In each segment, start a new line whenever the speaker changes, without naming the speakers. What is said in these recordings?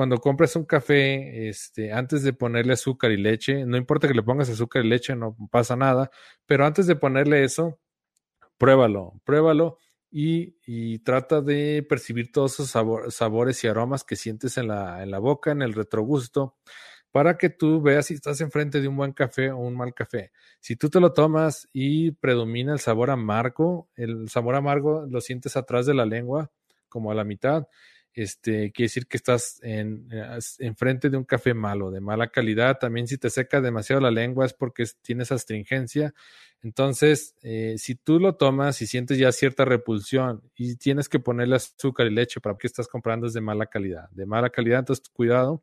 cuando compras un café, este, antes de ponerle azúcar y leche, no importa que le pongas azúcar y leche, no pasa nada, pero antes de ponerle eso, pruébalo, pruébalo y, trata de percibir todos esos sabores y aromas que sientes en la, en la boca, en el retrogusto, para que tú veas si estás enfrente de un buen café o un mal café. Si tú te lo tomas y predomina el sabor amargo, el sabor amargo lo sientes atrás de la lengua, como a la mitad, este, quiere decir que estás en, enfrente de un café malo, de mala calidad. También si te seca demasiado la lengua es porque tienes astringencia. Entonces, eh, si tú lo tomas y sientes ya cierta repulsión y tienes que ponerle azúcar y leche para que estás comprando es de mala calidad. De mala calidad, entonces cuidado.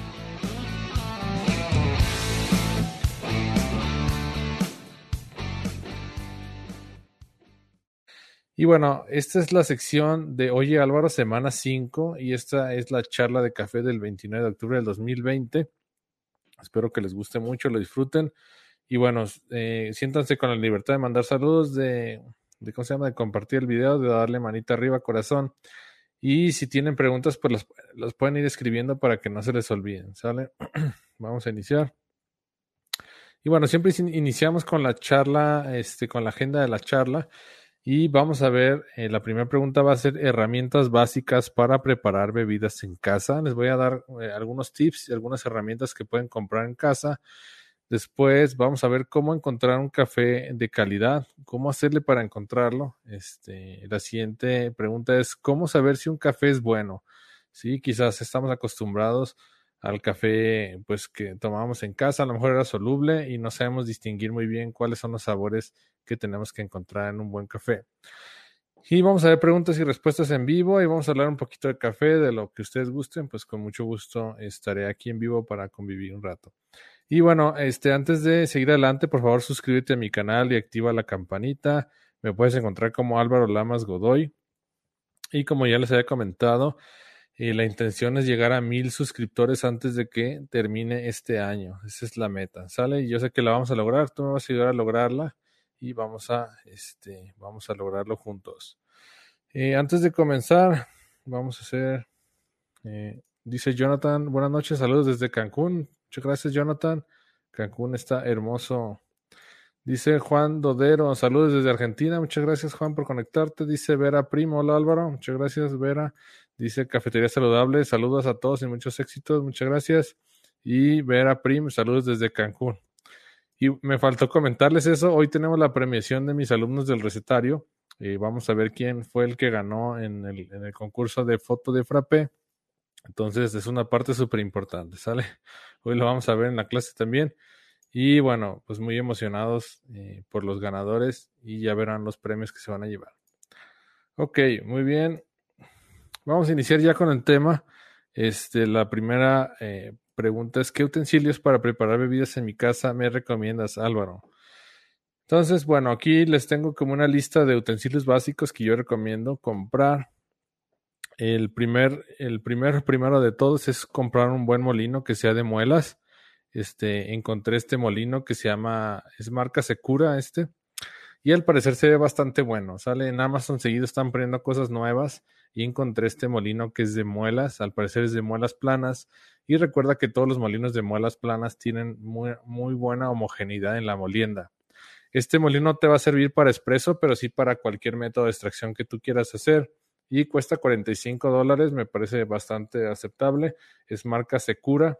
Y bueno, esta es la sección de Oye Álvaro, semana 5, y esta es la charla de café del 29 de octubre del 2020. Espero que les guste mucho, lo disfruten. Y bueno, eh, siéntanse con la libertad de mandar saludos, de, de, ¿cómo se llama? De compartir el video, de darle manita arriba, corazón. Y si tienen preguntas, pues las, las pueden ir escribiendo para que no se les olviden, ¿sale? Vamos a iniciar. Y bueno, siempre iniciamos con la charla, este, con la agenda de la charla. Y vamos a ver, eh, la primera pregunta va a ser herramientas básicas para preparar bebidas en casa. Les voy a dar eh, algunos tips y algunas herramientas que pueden comprar en casa. Después vamos a ver cómo encontrar un café de calidad, cómo hacerle para encontrarlo. Este, la siguiente pregunta es cómo saber si un café es bueno. Sí, quizás estamos acostumbrados al café pues que tomamos en casa, a lo mejor era soluble y no sabemos distinguir muy bien cuáles son los sabores que tenemos que encontrar en un buen café. Y vamos a ver preguntas y respuestas en vivo y vamos a hablar un poquito de café, de lo que ustedes gusten, pues con mucho gusto estaré aquí en vivo para convivir un rato. Y bueno, este antes de seguir adelante, por favor suscríbete a mi canal y activa la campanita. Me puedes encontrar como Álvaro Lamas Godoy. Y como ya les había comentado, y la intención es llegar a mil suscriptores antes de que termine este año. Esa es la meta, ¿sale? Y yo sé que la vamos a lograr, tú me vas a ayudar a lograrla y vamos a, este, vamos a lograrlo juntos. Eh, antes de comenzar, vamos a hacer, eh, dice Jonathan, buenas noches, saludos desde Cancún. Muchas gracias, Jonathan. Cancún está hermoso. Dice Juan Dodero, saludos desde Argentina. Muchas gracias, Juan, por conectarte. Dice Vera Primo, hola Álvaro. Muchas gracias, Vera. Dice Cafetería Saludable, saludos a todos y muchos éxitos, muchas gracias. Y Vera Prim, saludos desde Cancún. Y me faltó comentarles eso, hoy tenemos la premiación de mis alumnos del recetario. y vamos a ver quién fue el que ganó en el, en el concurso de foto de frappé. Entonces es una parte súper importante, ¿sale? Hoy lo vamos a ver en la clase también. Y bueno, pues muy emocionados eh, por los ganadores y ya verán los premios que se van a llevar. Ok, muy bien. Vamos a iniciar ya con el tema. Este, la primera eh, pregunta es: ¿Qué utensilios para preparar bebidas en mi casa me recomiendas, Álvaro? Entonces, bueno, aquí les tengo como una lista de utensilios básicos que yo recomiendo comprar. El primer, el primer, primero de todos es comprar un buen molino que sea de muelas. Este, encontré este molino que se llama, es marca Secura este. Y al parecer se ve bastante bueno. Sale en Amazon seguido, están poniendo cosas nuevas y encontré este molino que es de muelas, al parecer es de muelas planas y recuerda que todos los molinos de muelas planas tienen muy, buena homogeneidad en la molienda. Este molino te va a servir para expreso, pero sí para cualquier método de extracción que tú quieras hacer y cuesta 45 dólares, me parece bastante aceptable, es marca Secura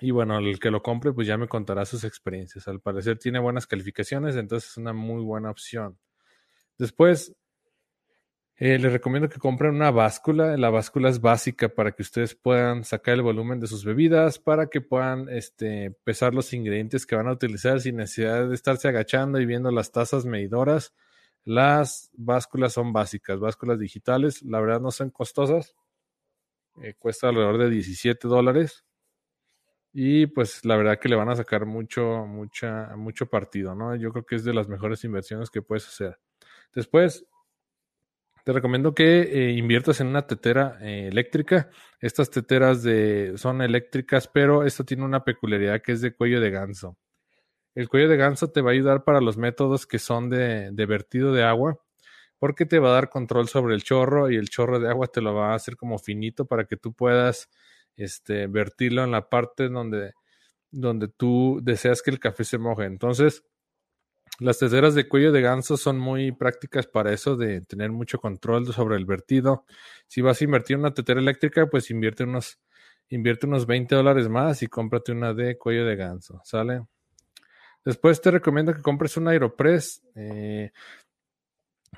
y bueno, el que lo compre pues ya me contará sus experiencias. Al parecer tiene buenas calificaciones, entonces es una muy buena opción. Después, eh, les recomiendo que compren una báscula. La báscula es básica para que ustedes puedan sacar el volumen de sus bebidas, para que puedan este, pesar los ingredientes que van a utilizar sin necesidad de estarse agachando y viendo las tazas medidoras. Las básculas son básicas, básculas digitales. La verdad no son costosas. Eh, cuesta alrededor de 17 dólares. y pues la verdad que le van a sacar mucho, mucha, mucho partido, ¿no? Yo creo que es de las mejores inversiones que puedes hacer. Después, te recomiendo que eh, inviertas en una tetera eh, eléctrica. Estas teteras de, son eléctricas, pero esto tiene una peculiaridad que es de cuello de ganso. El cuello de ganso te va a ayudar para los métodos que son de, de vertido de agua, porque te va a dar control sobre el chorro y el chorro de agua te lo va a hacer como finito para que tú puedas este, vertirlo en la parte donde, donde tú deseas que el café se moje. Entonces, las teteras de cuello de ganso son muy prácticas para eso, de tener mucho control sobre el vertido. Si vas a invertir en una tetera eléctrica, pues invierte unos, invierte unos 20 dólares más y cómprate una de cuello de ganso, ¿sale? Después te recomiendo que compres un Aeropress. Eh,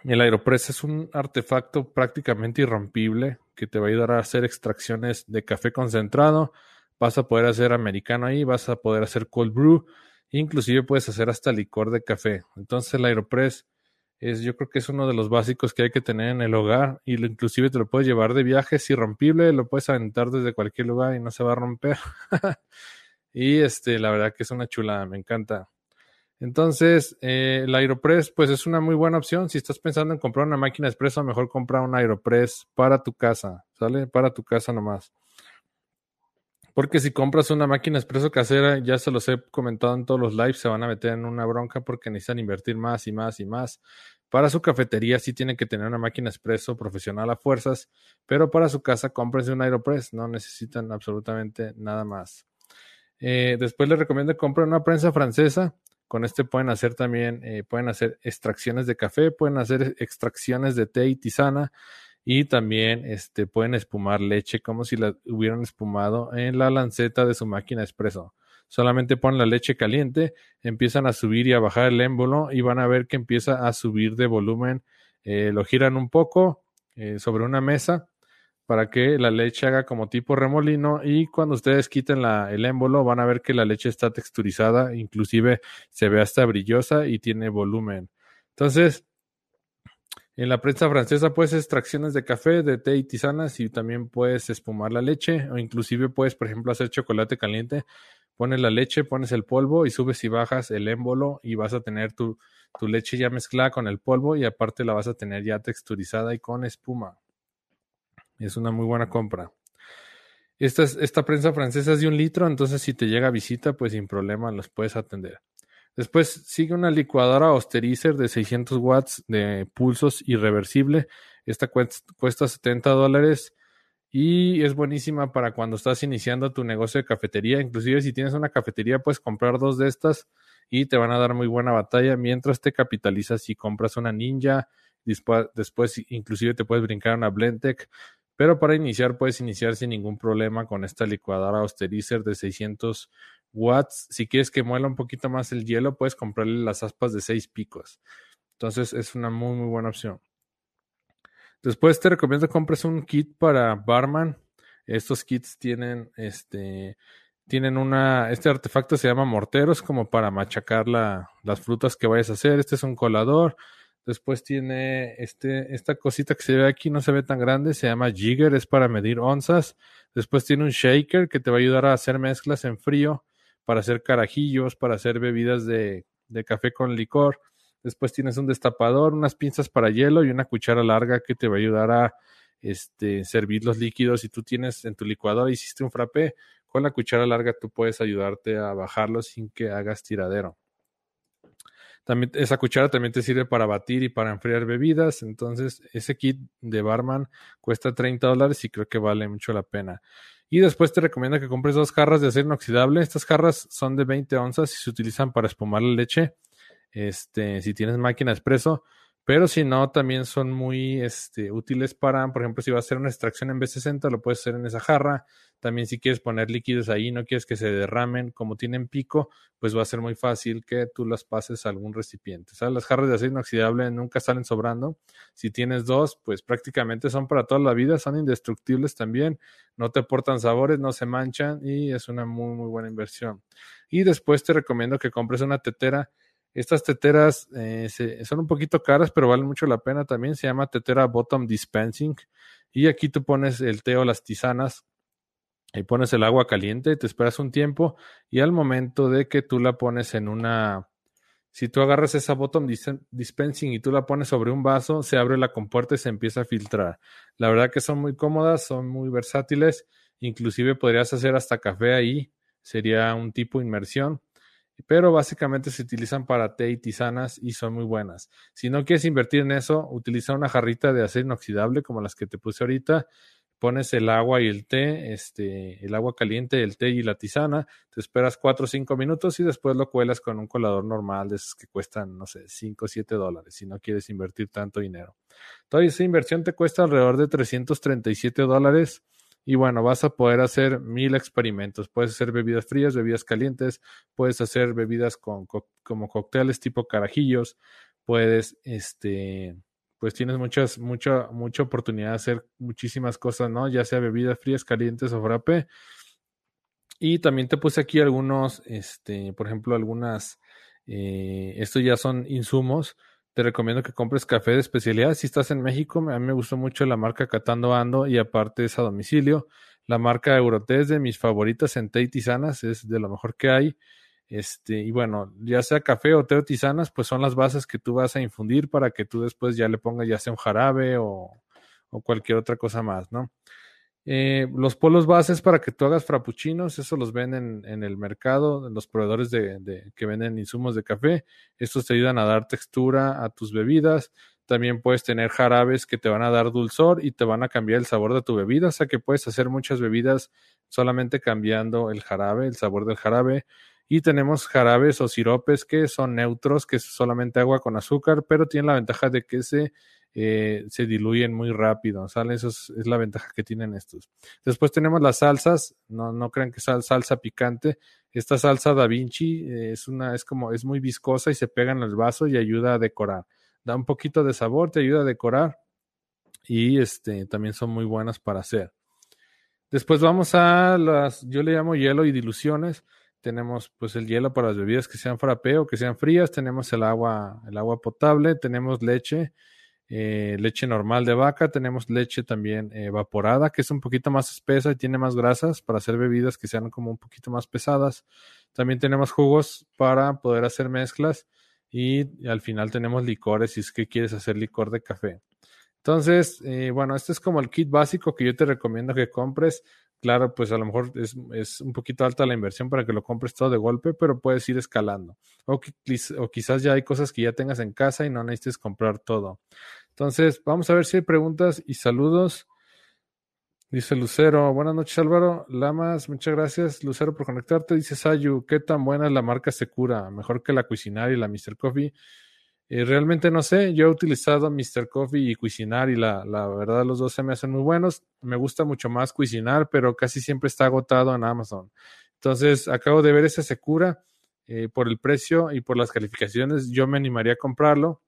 el Aeropress es un artefacto prácticamente irrompible que te va a ayudar a hacer extracciones de café concentrado. Vas a poder hacer americano ahí, vas a poder hacer cold brew, inclusive puedes hacer hasta licor de café. Entonces el Aeropress es, yo creo que es uno de los básicos que hay que tener en el hogar y inclusive te lo puedes llevar de viaje, es irrompible, lo puedes aventar desde cualquier lugar y no se va a romper. y este, la verdad que es una chulada, me encanta. Entonces, eh, el Aeropress, pues es una muy buena opción. Si estás pensando en comprar una máquina expreso, mejor compra un Aeropress para tu casa, ¿sale? Para tu casa nomás. Porque si compras una máquina expreso casera, ya se los he comentado en todos los lives, se van a meter en una bronca porque necesitan invertir más y más y más. Para su cafetería sí tienen que tener una máquina expreso profesional a fuerzas, pero para su casa cómprense un Aeropress, no necesitan absolutamente nada más. Eh, después les recomiendo que compren una prensa francesa. Con este pueden hacer también, eh, pueden hacer extracciones de café, pueden hacer extracciones de té y tisana y también este, pueden espumar leche como si la hubieran espumado en la lanceta de su máquina expreso. Solamente ponen la leche caliente, empiezan a subir y a bajar el émbolo y van a ver que empieza a subir de volumen. Eh, lo giran un poco eh, sobre una mesa para que la leche haga como tipo remolino y cuando ustedes quiten la, el émbolo van a ver que la leche está texturizada, inclusive se ve hasta brillosa y tiene volumen. Entonces, en la prensa francesa puedes extracciones de café, de té y tisanas y también puedes espumar la leche o inclusive puedes, por ejemplo, hacer chocolate caliente. Pones la leche, pones el polvo y subes y bajas el émbolo y vas a tener tu, tu leche ya mezclada con el polvo y aparte la vas a tener ya texturizada y con espuma. Es una muy buena compra. Esta, esta prensa francesa es de un litro, entonces si te llega visita, pues sin problema los puedes atender. Después sigue una licuadora Osterizer de 600 watts de pulsos irreversible. Esta cuesta 70 dólares y es buenísima para cuando estás iniciando tu negocio de cafetería. Inclusive si tienes una cafetería puedes comprar dos de estas y te van a dar muy buena batalla mientras te capitalizas y compras una Ninja. Después, inclusive te puedes brincar una Blendtec pero para iniciar puedes iniciar sin ningún problema con esta licuadora Austerizer de 600 watts. Si quieres que muela un poquito más el hielo, puedes comprarle las aspas de 6 picos. Entonces es una muy muy buena opción. Después te recomiendo que compres un kit para barman. Estos kits tienen este tienen una este artefacto se llama morteros como para machacar la, las frutas que vayas a hacer. Este es un colador Después tiene este, esta cosita que se ve aquí, no se ve tan grande, se llama Jigger, es para medir onzas. Después tiene un shaker que te va a ayudar a hacer mezclas en frío, para hacer carajillos, para hacer bebidas de, de café con licor. Después tienes un destapador, unas pinzas para hielo y una cuchara larga que te va a ayudar a este, servir los líquidos. Si tú tienes en tu licuadora, hiciste un frappé, con la cuchara larga tú puedes ayudarte a bajarlo sin que hagas tiradero. También, esa cuchara también te sirve para batir y para enfriar bebidas. Entonces, ese kit de barman cuesta 30 dólares y creo que vale mucho la pena. Y después te recomiendo que compres dos jarras de acero inoxidable. Estas jarras son de 20 onzas y se utilizan para espumar la leche. Este, si tienes máquina expreso, pero si no, también son muy este, útiles para, por ejemplo, si vas a hacer una extracción en B60, lo puedes hacer en esa jarra. También si quieres poner líquidos ahí, no quieres que se derramen, como tienen pico, pues va a ser muy fácil que tú las pases a algún recipiente. Las jarras de acero inoxidable nunca salen sobrando. Si tienes dos, pues prácticamente son para toda la vida, son indestructibles también, no te aportan sabores, no se manchan y es una muy, muy buena inversión. Y después te recomiendo que compres una tetera estas teteras eh, son un poquito caras, pero valen mucho la pena también. Se llama tetera Bottom Dispensing. Y aquí tú pones el té o las tisanas Ahí pones el agua caliente, te esperas un tiempo y al momento de que tú la pones en una... Si tú agarras esa bottom dispensing y tú la pones sobre un vaso, se abre la compuerta y se empieza a filtrar. La verdad que son muy cómodas, son muy versátiles, inclusive podrías hacer hasta café ahí, sería un tipo de inmersión pero básicamente se utilizan para té y tisanas y son muy buenas. Si no quieres invertir en eso, utiliza una jarrita de acero inoxidable como las que te puse ahorita. Pones el agua y el té, este, el agua caliente, el té y la tisana, te esperas 4 o 5 minutos y después lo cuelas con un colador normal de esos que cuestan, no sé, 5 o 7 dólares si no quieres invertir tanto dinero. Toda esa inversión te cuesta alrededor de 337 dólares y bueno, vas a poder hacer mil experimentos. Puedes hacer bebidas frías, bebidas calientes, puedes hacer bebidas con, como cócteles tipo carajillos, puedes, este, pues tienes muchas, mucha, mucha oportunidad de hacer muchísimas cosas, ¿no? Ya sea bebidas frías, calientes o frappe. Y también te puse aquí algunos, este, por ejemplo, algunas, eh, estos ya son insumos te recomiendo que compres café de especialidad. Si estás en México, a mí me gustó mucho la marca Catando Ando y aparte es a domicilio. La marca Euroté es de mis favoritas en té y tisanas, es de lo mejor que hay. Este, y bueno, ya sea café o té o tisanas, pues son las bases que tú vas a infundir para que tú después ya le pongas ya sea un jarabe o, cualquier otra cosa más, ¿no? Eh, los polos bases para que tú hagas frappuccinos, eso los venden en el mercado, los proveedores de, que venden insumos de café. Estos te ayudan a dar textura a tus bebidas. También puedes tener jarabes que te van a dar dulzor y te van a cambiar el sabor de tu bebida. O sea que puedes hacer muchas bebidas solamente cambiando el jarabe, el sabor del jarabe. Y tenemos jarabes o siropes que son neutros, que es solamente agua con azúcar, pero tienen la ventaja de que se eh, se diluyen muy rápido, ¿sale? Eso es, la ventaja que tienen estos. Después tenemos las salsas, no, no crean que es salsa picante. Esta salsa Da Vinci eh, es una, es como, es muy viscosa y se pega en el vaso y ayuda a decorar. Da un poquito de sabor, te ayuda a decorar y este, también son muy buenas para hacer. Después vamos a las, yo le llamo hielo y diluciones. Tenemos pues el hielo para las bebidas que sean frappé o que sean frías. Tenemos el agua, el agua potable. Tenemos leche eh, leche normal de vaca, tenemos leche también evaporada, que es un poquito más espesa y tiene más grasas para hacer bebidas que sean como un poquito más pesadas. También tenemos jugos para poder hacer mezclas y al final tenemos licores si es que quieres hacer licor de café. Entonces, eh, bueno, este es como el kit básico que yo te recomiendo que compres. Claro, pues a lo mejor es, es, un poquito alta la inversión para que lo compres todo de golpe, pero puedes ir escalando. O, o quizás ya hay cosas que ya tengas en casa y no necesites comprar todo. Entonces, vamos a ver si hay preguntas y saludos. Dice Lucero, buenas noches Álvaro. Lamas, muchas gracias Lucero por conectarte. Dice Sayu, ¿qué tan buena es la marca Secura? Mejor que la Cuisinari y la Mr. Coffee. Eh, realmente no sé, yo he utilizado Mr. Coffee y Cuisinar y la, la, verdad los dos se me hacen muy buenos. Me gusta mucho más Cuisinar, pero casi siempre está agotado en Amazon. Entonces, acabo de ver esa Secura eh, por el precio y por las calificaciones. Yo me animaría a comprarlo.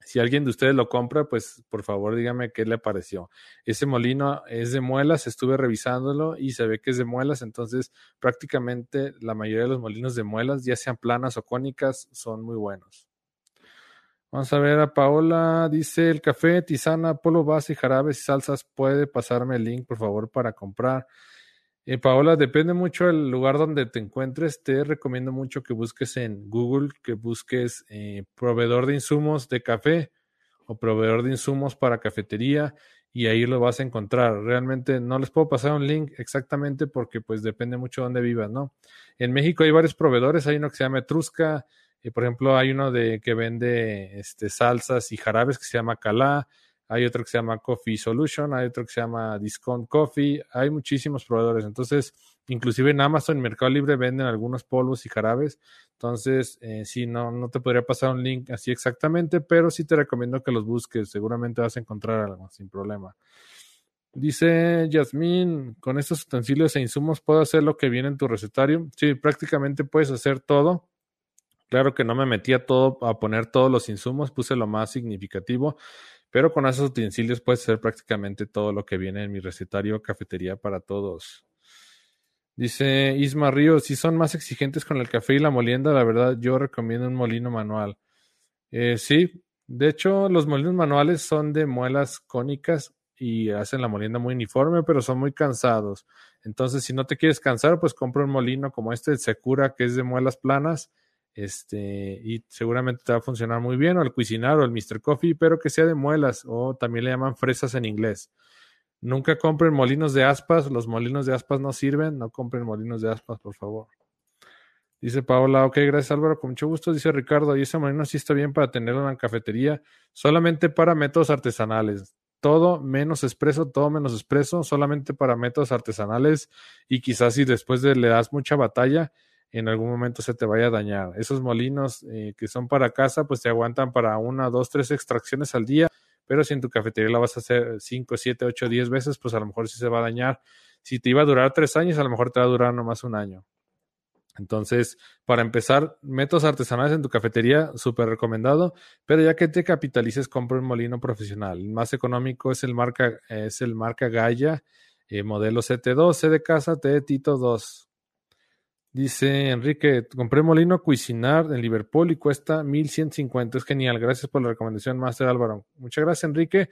Si alguien de ustedes lo compra, pues por favor dígame qué le pareció. Ese molino es de muelas, estuve revisándolo y se ve que es de muelas, entonces prácticamente la mayoría de los molinos de muelas, ya sean planas o cónicas, son muy buenos. Vamos a ver a Paola, dice el café, tisana, polo base, jarabes y salsas, puede pasarme el link por favor para comprar. Eh, Paola, depende mucho del lugar donde te encuentres. Te recomiendo mucho que busques en Google, que busques eh, proveedor de insumos de café o proveedor de insumos para cafetería y ahí lo vas a encontrar. Realmente no les puedo pasar un link exactamente porque pues depende mucho de dónde vivas, ¿no? En México hay varios proveedores, hay uno que se llama Etrusca, y por ejemplo hay uno de que vende este, salsas y jarabes que se llama Calá, hay otro que se llama Coffee Solution, hay otro que se llama Discount Coffee, hay muchísimos proveedores. Entonces, inclusive en Amazon y Mercado Libre venden algunos polvos y jarabes. Entonces, eh, sí, no, no te podría pasar un link así exactamente, pero sí te recomiendo que los busques. Seguramente vas a encontrar algo sin problema. Dice Yasmín, con estos utensilios e insumos puedo hacer lo que viene en tu recetario. Sí, prácticamente puedes hacer todo. Claro que no me metía todo a poner todos los insumos, puse lo más significativo. Pero con esos utensilios puedes hacer prácticamente todo lo que viene en mi recetario cafetería para todos. Dice Isma Ríos, si son más exigentes con el café y la molienda, la verdad yo recomiendo un molino manual. Eh, sí, de hecho los molinos manuales son de muelas cónicas y hacen la molienda muy uniforme, pero son muy cansados. Entonces, si no te quieres cansar, pues compra un molino como este, el Secura, que es de muelas planas, este, y seguramente te va a funcionar muy bien, o el Cuisinar o el Mr. Coffee, pero que sea de muelas, o también le llaman fresas en inglés. Nunca compren molinos de aspas, los molinos de aspas no sirven, no compren molinos de aspas, por favor. Dice Paola, ok, gracias Álvaro, con mucho gusto. Dice Ricardo, y ese molino sí está bien para tenerlo en la cafetería, solamente para métodos artesanales. Todo menos expreso, todo menos expreso, solamente para métodos artesanales. Y quizás si después de, le das mucha batalla, en algún momento se te vaya a dañar. Esos molinos eh, que son para casa, pues te aguantan para una, dos, tres extracciones al día. Pero si en tu cafetería la vas a hacer cinco, siete, ocho, diez veces, pues a lo mejor sí se va a dañar. Si te iba a durar tres años, a lo mejor te va a durar nomás un año. Entonces, para empezar, métodos artesanales en tu cafetería, súper recomendado, pero ya que te capitalices, compra un molino profesional. El más económico es el marca, es el marca Gaia, eh, modelo CT2, C de casa, T de Tito 2. Dice Enrique, compré molino Cuisinar en Liverpool y cuesta 1150. Es genial. Gracias por la recomendación, Master Álvaro. Muchas gracias, Enrique.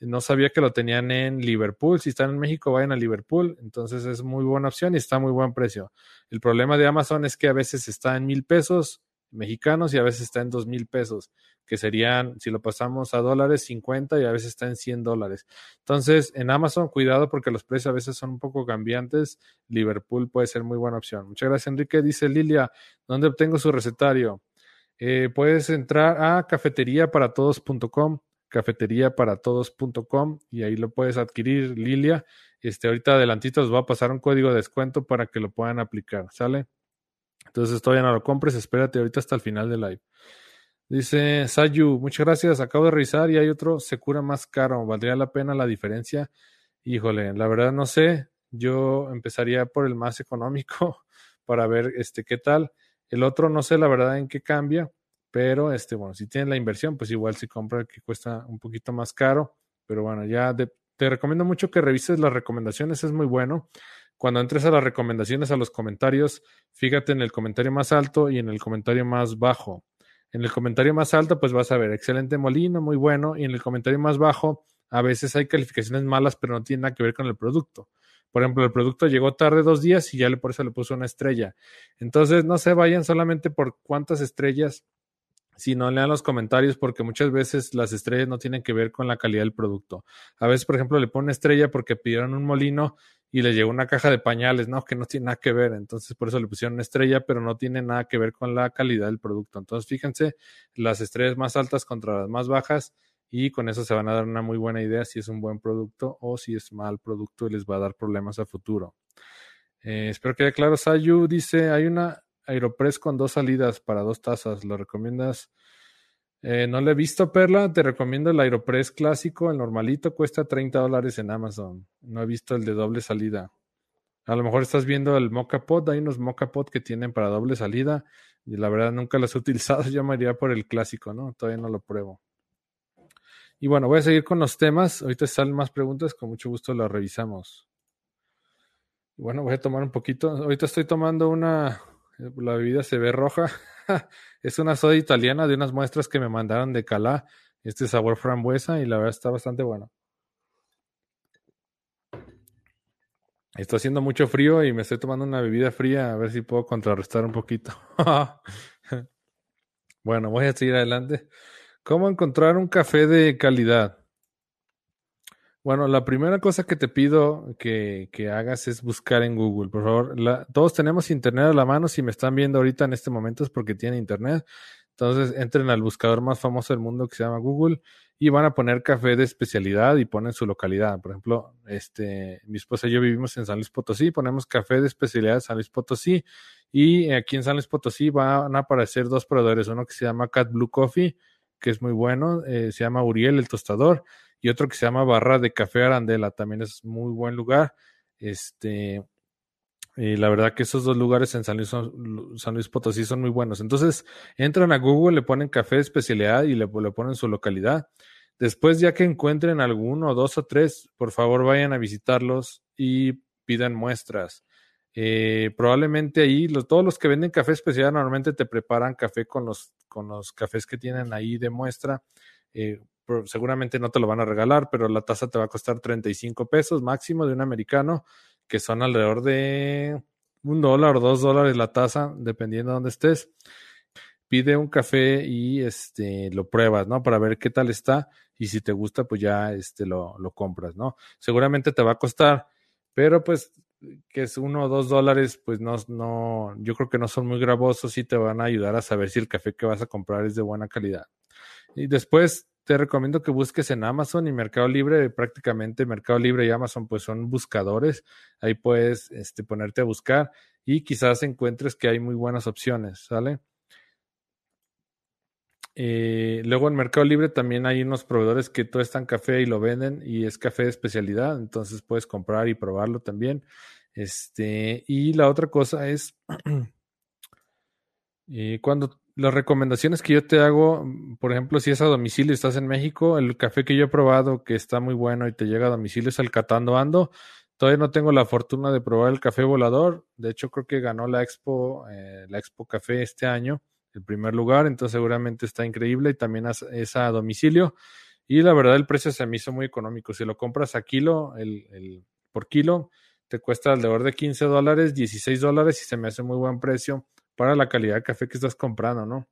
No sabía que lo tenían en Liverpool. Si están en México, vayan a Liverpool. Entonces es muy buena opción y está a muy buen precio. El problema de Amazon es que a veces está en mil pesos mexicanos y a veces está en dos mil pesos, que serían, si lo pasamos a dólares, 50 y a veces está en 100 dólares. Entonces, en Amazon, cuidado porque los precios a veces son un poco cambiantes. Liverpool puede ser muy buena opción. Muchas gracias, Enrique. Dice Lilia, ¿dónde obtengo su recetario? Eh, puedes entrar a cafeteriaparatodos.com cafeteriaparatodos.com y ahí lo puedes adquirir, Lilia. Este, ahorita adelantito os va a pasar un código de descuento para que lo puedan aplicar, ¿sale? Entonces todavía no lo compres, espérate ahorita hasta el final del live. Dice Sayu, muchas gracias, acabo de revisar y hay otro se cura más caro, ¿valdría la pena la diferencia? Híjole, la verdad no sé, yo empezaría por el más económico para ver este qué tal. El otro no sé la verdad en qué cambia, pero, este, bueno, si tienes la inversión, pues igual si compra que cuesta un poquito más caro. Pero bueno, ya te recomiendo mucho que revises las recomendaciones, es muy bueno. Cuando entres a las recomendaciones, a los comentarios, fíjate en el comentario más alto y en el comentario más bajo. En el comentario más alto, pues vas a ver, excelente molino, muy bueno. Y en el comentario más bajo, a veces hay calificaciones malas, pero no tiene nada que ver con el producto. Por ejemplo, el producto llegó tarde dos días y ya le, por eso le puso una estrella. Entonces, no se vayan solamente por cuántas estrellas si no lean los comentarios porque muchas veces las estrellas no tienen que ver con la calidad del producto. A veces, por ejemplo, le ponen estrella porque pidieron un molino y le llegó una caja de pañales, ¿no? Que no tiene nada que ver. Entonces, por eso le pusieron estrella, pero no tiene nada que ver con la calidad del producto. Entonces, fíjense, las estrellas más altas contra las más bajas y con eso se van a dar una muy buena idea si es un buen producto o si es mal producto y les va a dar problemas a futuro. Eh, espero que quede claro. Sayu dice, hay una Aeropress con dos salidas para dos tazas. ¿Lo recomiendas? Eh, no le he visto, Perla. Te recomiendo el Aeropress clásico, el normalito, cuesta 30 dólares en Amazon. No he visto el de doble salida. A lo mejor estás viendo el Mocha Pot. Hay unos Mocha Pot que tienen para doble salida. Y la verdad nunca los he utilizado. Yo me iría por el clásico, ¿no? Todavía no lo pruebo. Y bueno, voy a seguir con los temas. Ahorita salen más preguntas. Con mucho gusto las revisamos. Bueno, voy a tomar un poquito. Ahorita estoy tomando una, la bebida se ve roja. es una soda italiana de unas muestras que me mandaron de Calá. Este sabor frambuesa y la verdad está bastante bueno. Está haciendo mucho frío y me estoy tomando una bebida fría a ver si puedo contrarrestar un poquito. bueno, voy a seguir adelante. ¿Cómo encontrar un café de calidad? Bueno, la primera cosa que te pido que, hagas es buscar en Google, por favor. todos tenemos internet a la mano. Si me están viendo ahorita en este momento es porque tienen internet. Entonces entren al buscador más famoso del mundo que se llama Google y van a poner café de especialidad y ponen su localidad. Por ejemplo, este, mi esposa y yo vivimos en San Luis Potosí, ponemos café de especialidad San Luis Potosí y aquí en San Luis Potosí van a aparecer dos proveedores, uno que se llama Cat Blue Coffee, que es muy bueno, eh, se llama Uriel el tostador y otro que se llama Barra de Café Arandela, también es muy buen lugar. Este, y la verdad que esos dos lugares en San Luis, San Luis Potosí son muy buenos. Entonces, entran a Google, le ponen café especialidad y le, le ponen su localidad. Después, ya que encuentren alguno, dos o tres, por favor vayan a visitarlos y pidan muestras. Eh, probablemente ahí, todos los que venden café especial normalmente te preparan café con los, con los cafés que tienen ahí de muestra. Eh, seguramente no te lo van a regalar, pero la taza te va a costar 35 pesos máximo de un americano, que son alrededor de un dólar o dos dólares la taza, dependiendo de dónde estés. Pide un café y este lo pruebas, ¿no? Para ver qué tal está y si te gusta, pues ya este lo, lo compras, ¿no? Seguramente te va a costar, pero pues que es uno o dos dólares, pues no, no, yo creo que no son muy gravosos y te van a ayudar a saber si el café que vas a comprar es de buena calidad. Y después te recomiendo que busques en Amazon y Mercado Libre, prácticamente Mercado Libre y Amazon pues son buscadores, ahí puedes este, ponerte a buscar y quizás encuentres que hay muy buenas opciones, ¿sale? Eh, luego en Mercado Libre también hay unos proveedores que están café y lo venden y es café de especialidad, entonces puedes comprar y probarlo también. Este, y la otra cosa es eh, cuando las recomendaciones que yo te hago, por ejemplo, si es a domicilio estás en México, el café que yo he probado que está muy bueno y te llega a domicilio es el Catando Ando. Todavía no tengo la fortuna de probar el café volador. De hecho, creo que ganó la Expo, eh, la Expo Café este año el primer lugar, entonces seguramente está increíble y también es a domicilio. Y la verdad el precio se me hizo muy económico. Si lo compras a kilo, el, el, por kilo, te cuesta alrededor de 15 dólares, 16 dólares y se me hace muy buen precio para la calidad de café que estás comprando, ¿no?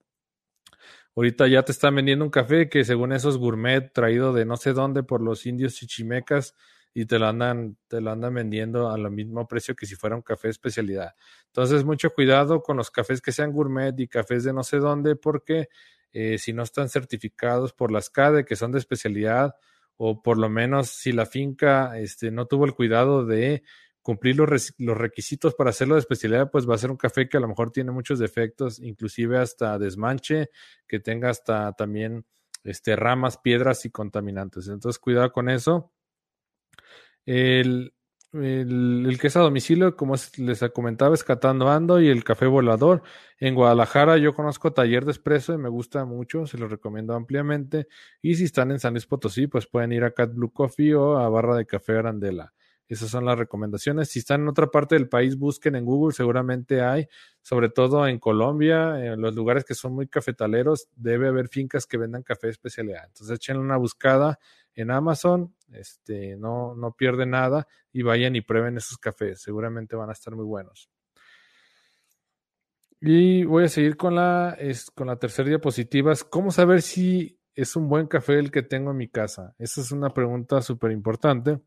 Ahorita ya te están vendiendo un café que según esos gourmet traído de no sé dónde por los indios chichimecas, y te lo andan, te lo andan vendiendo a lo mismo precio que si fuera un café de especialidad. Entonces, mucho cuidado con los cafés que sean gourmet y cafés de no sé dónde, porque eh, si no están certificados por las CADE, que son de especialidad, o por lo menos si la finca este, no tuvo el cuidado de cumplir los, requisitos para hacerlo de especialidad, pues va a ser un café que a lo mejor tiene muchos defectos, inclusive hasta desmanche, que tenga hasta también este, ramas, piedras y contaminantes. Entonces, cuidado con eso. El, el, que es a domicilio, como les comentaba, es Catando Ando y el Café Volador. En Guadalajara yo conozco Taller de Espresso y me gusta mucho, se lo recomiendo ampliamente. Y si están en San Luis Potosí, pues pueden ir a Cat Blue Coffee o a Barra de Café Arandela. Esas son las recomendaciones. Si están en otra parte del país, busquen en Google, seguramente hay, sobre todo en Colombia, en los lugares que son muy cafetaleros, debe haber fincas que vendan café de especialidad. Entonces echen una buscada en Amazon, este, no, no pierden nada y vayan y prueben esos cafés, seguramente van a estar muy buenos. Y voy a seguir con la, es, con la tercera diapositiva. ¿Cómo saber si es un buen café el que tengo en mi casa? Esa es una pregunta súper importante.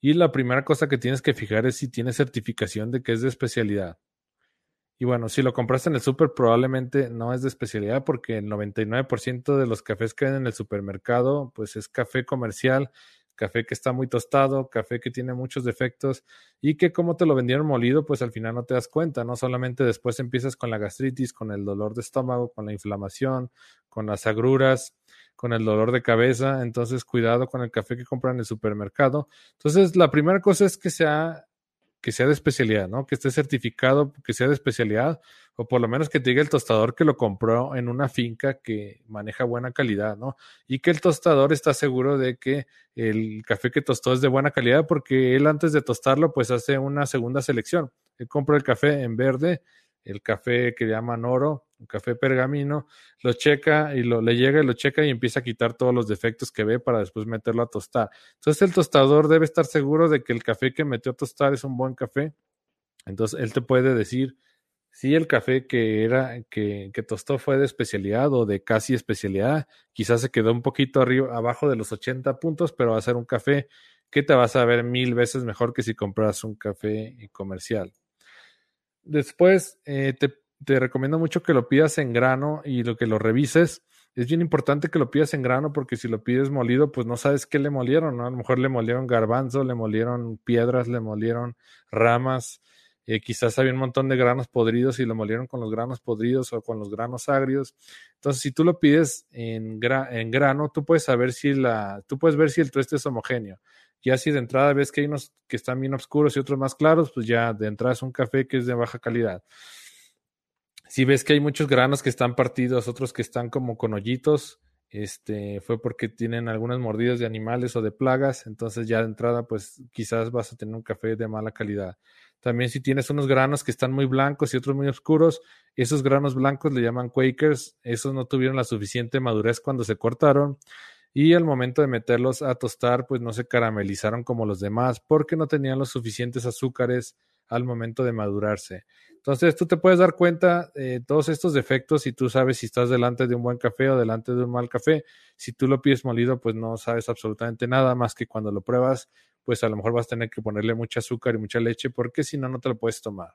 Y la primera cosa que tienes que fijar es si tiene certificación de que es de especialidad. Y bueno, si lo compraste en el súper, probablemente no es de especialidad porque el 99% de los cafés que hay en el supermercado, pues es café comercial, café que está muy tostado, café que tiene muchos defectos y que como te lo vendieron molido, pues al final no te das cuenta, ¿no? Solamente después empiezas con la gastritis, con el dolor de estómago, con la inflamación, con las agruras, con el dolor de cabeza. Entonces, cuidado con el café que compran en el supermercado. Entonces, la primera cosa es que sea que sea de especialidad, ¿no? Que esté certificado, que sea de especialidad, o por lo menos que te diga el tostador que lo compró en una finca que maneja buena calidad, ¿no? Y que el tostador está seguro de que el café que tostó es de buena calidad porque él antes de tostarlo pues hace una segunda selección. Él compra el café en verde, el café que llaman oro, café pergamino, lo checa y lo, le llega y lo checa y empieza a quitar todos los defectos que ve para después meterlo a tostar. Entonces el tostador debe estar seguro de que el café que metió a tostar es un buen café. Entonces él te puede decir si el café que era que, que tostó fue de especialidad o de casi especialidad, quizás se quedó un poquito arriba abajo de los 80 puntos, pero va a ser un café que te va a saber mil veces mejor que si compras un café comercial. Después eh, te te recomiendo mucho que lo pidas en grano y lo que lo revises. Es bien importante que lo pidas en grano porque si lo pides molido, pues no sabes qué le molieron, ¿no? A lo mejor le molieron garbanzo, le molieron piedras, le molieron ramas, eh, quizás había un montón de granos podridos y lo molieron con los granos podridos o con los granos agrios. Entonces, si tú lo pides en, grano, tú puedes saber si la, tú puedes ver si el tueste es homogéneo. Ya si de entrada ves que hay unos que están bien oscuros y otros más claros, pues ya de entrada es un café que es de baja calidad. Si ves que hay muchos granos que están partidos, otros que están como con hoyitos, este, fue porque tienen algunas mordidas de animales o de plagas, entonces ya de entrada, pues quizás vas a tener un café de mala calidad. También si tienes unos granos que están muy blancos y otros muy oscuros, esos granos blancos le llaman Quakers, esos no tuvieron la suficiente madurez cuando se cortaron y al momento de meterlos a tostar, pues no se caramelizaron como los demás porque no tenían los suficientes azúcares al momento de madurarse. Entonces tú te puedes dar cuenta de todos estos defectos y tú sabes si estás delante de un buen café o delante de un mal café. Si tú lo pides molido, pues no sabes absolutamente nada más que cuando lo pruebas, pues a lo mejor vas a tener que ponerle mucho azúcar y mucha leche porque si no, no te lo puedes tomar.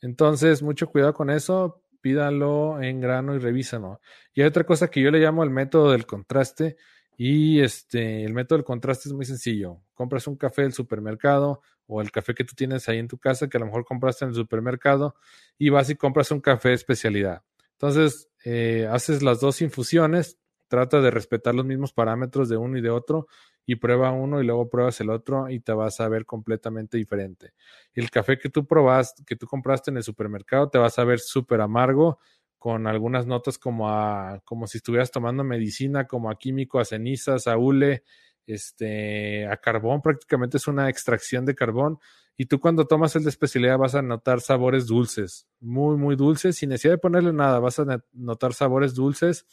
Entonces, mucho cuidado con eso, pídalo en grano y revísalo. Y hay otra cosa que yo le llamo el método del contraste. Y este, el método del contraste es muy sencillo. Compras un café del supermercado o el café que tú tienes ahí en tu casa, que a lo mejor compraste en el supermercado, y vas y compras un café especialidad. Entonces, eh, haces las dos infusiones, trata de respetar los mismos parámetros de uno y de otro, y prueba uno y luego pruebas el otro y te vas a ver completamente diferente. El café que tú probaste, que tú compraste en el supermercado, te vas a ver súper amargo, con algunas notas como a, como si estuvieras tomando medicina, como a químico, a cenizas, a hule, este, a carbón, prácticamente es una extracción de carbón. Y tú cuando tomas el de especialidad vas a notar sabores dulces, muy, muy dulces, sin necesidad de ponerle nada, vas a notar sabores dulces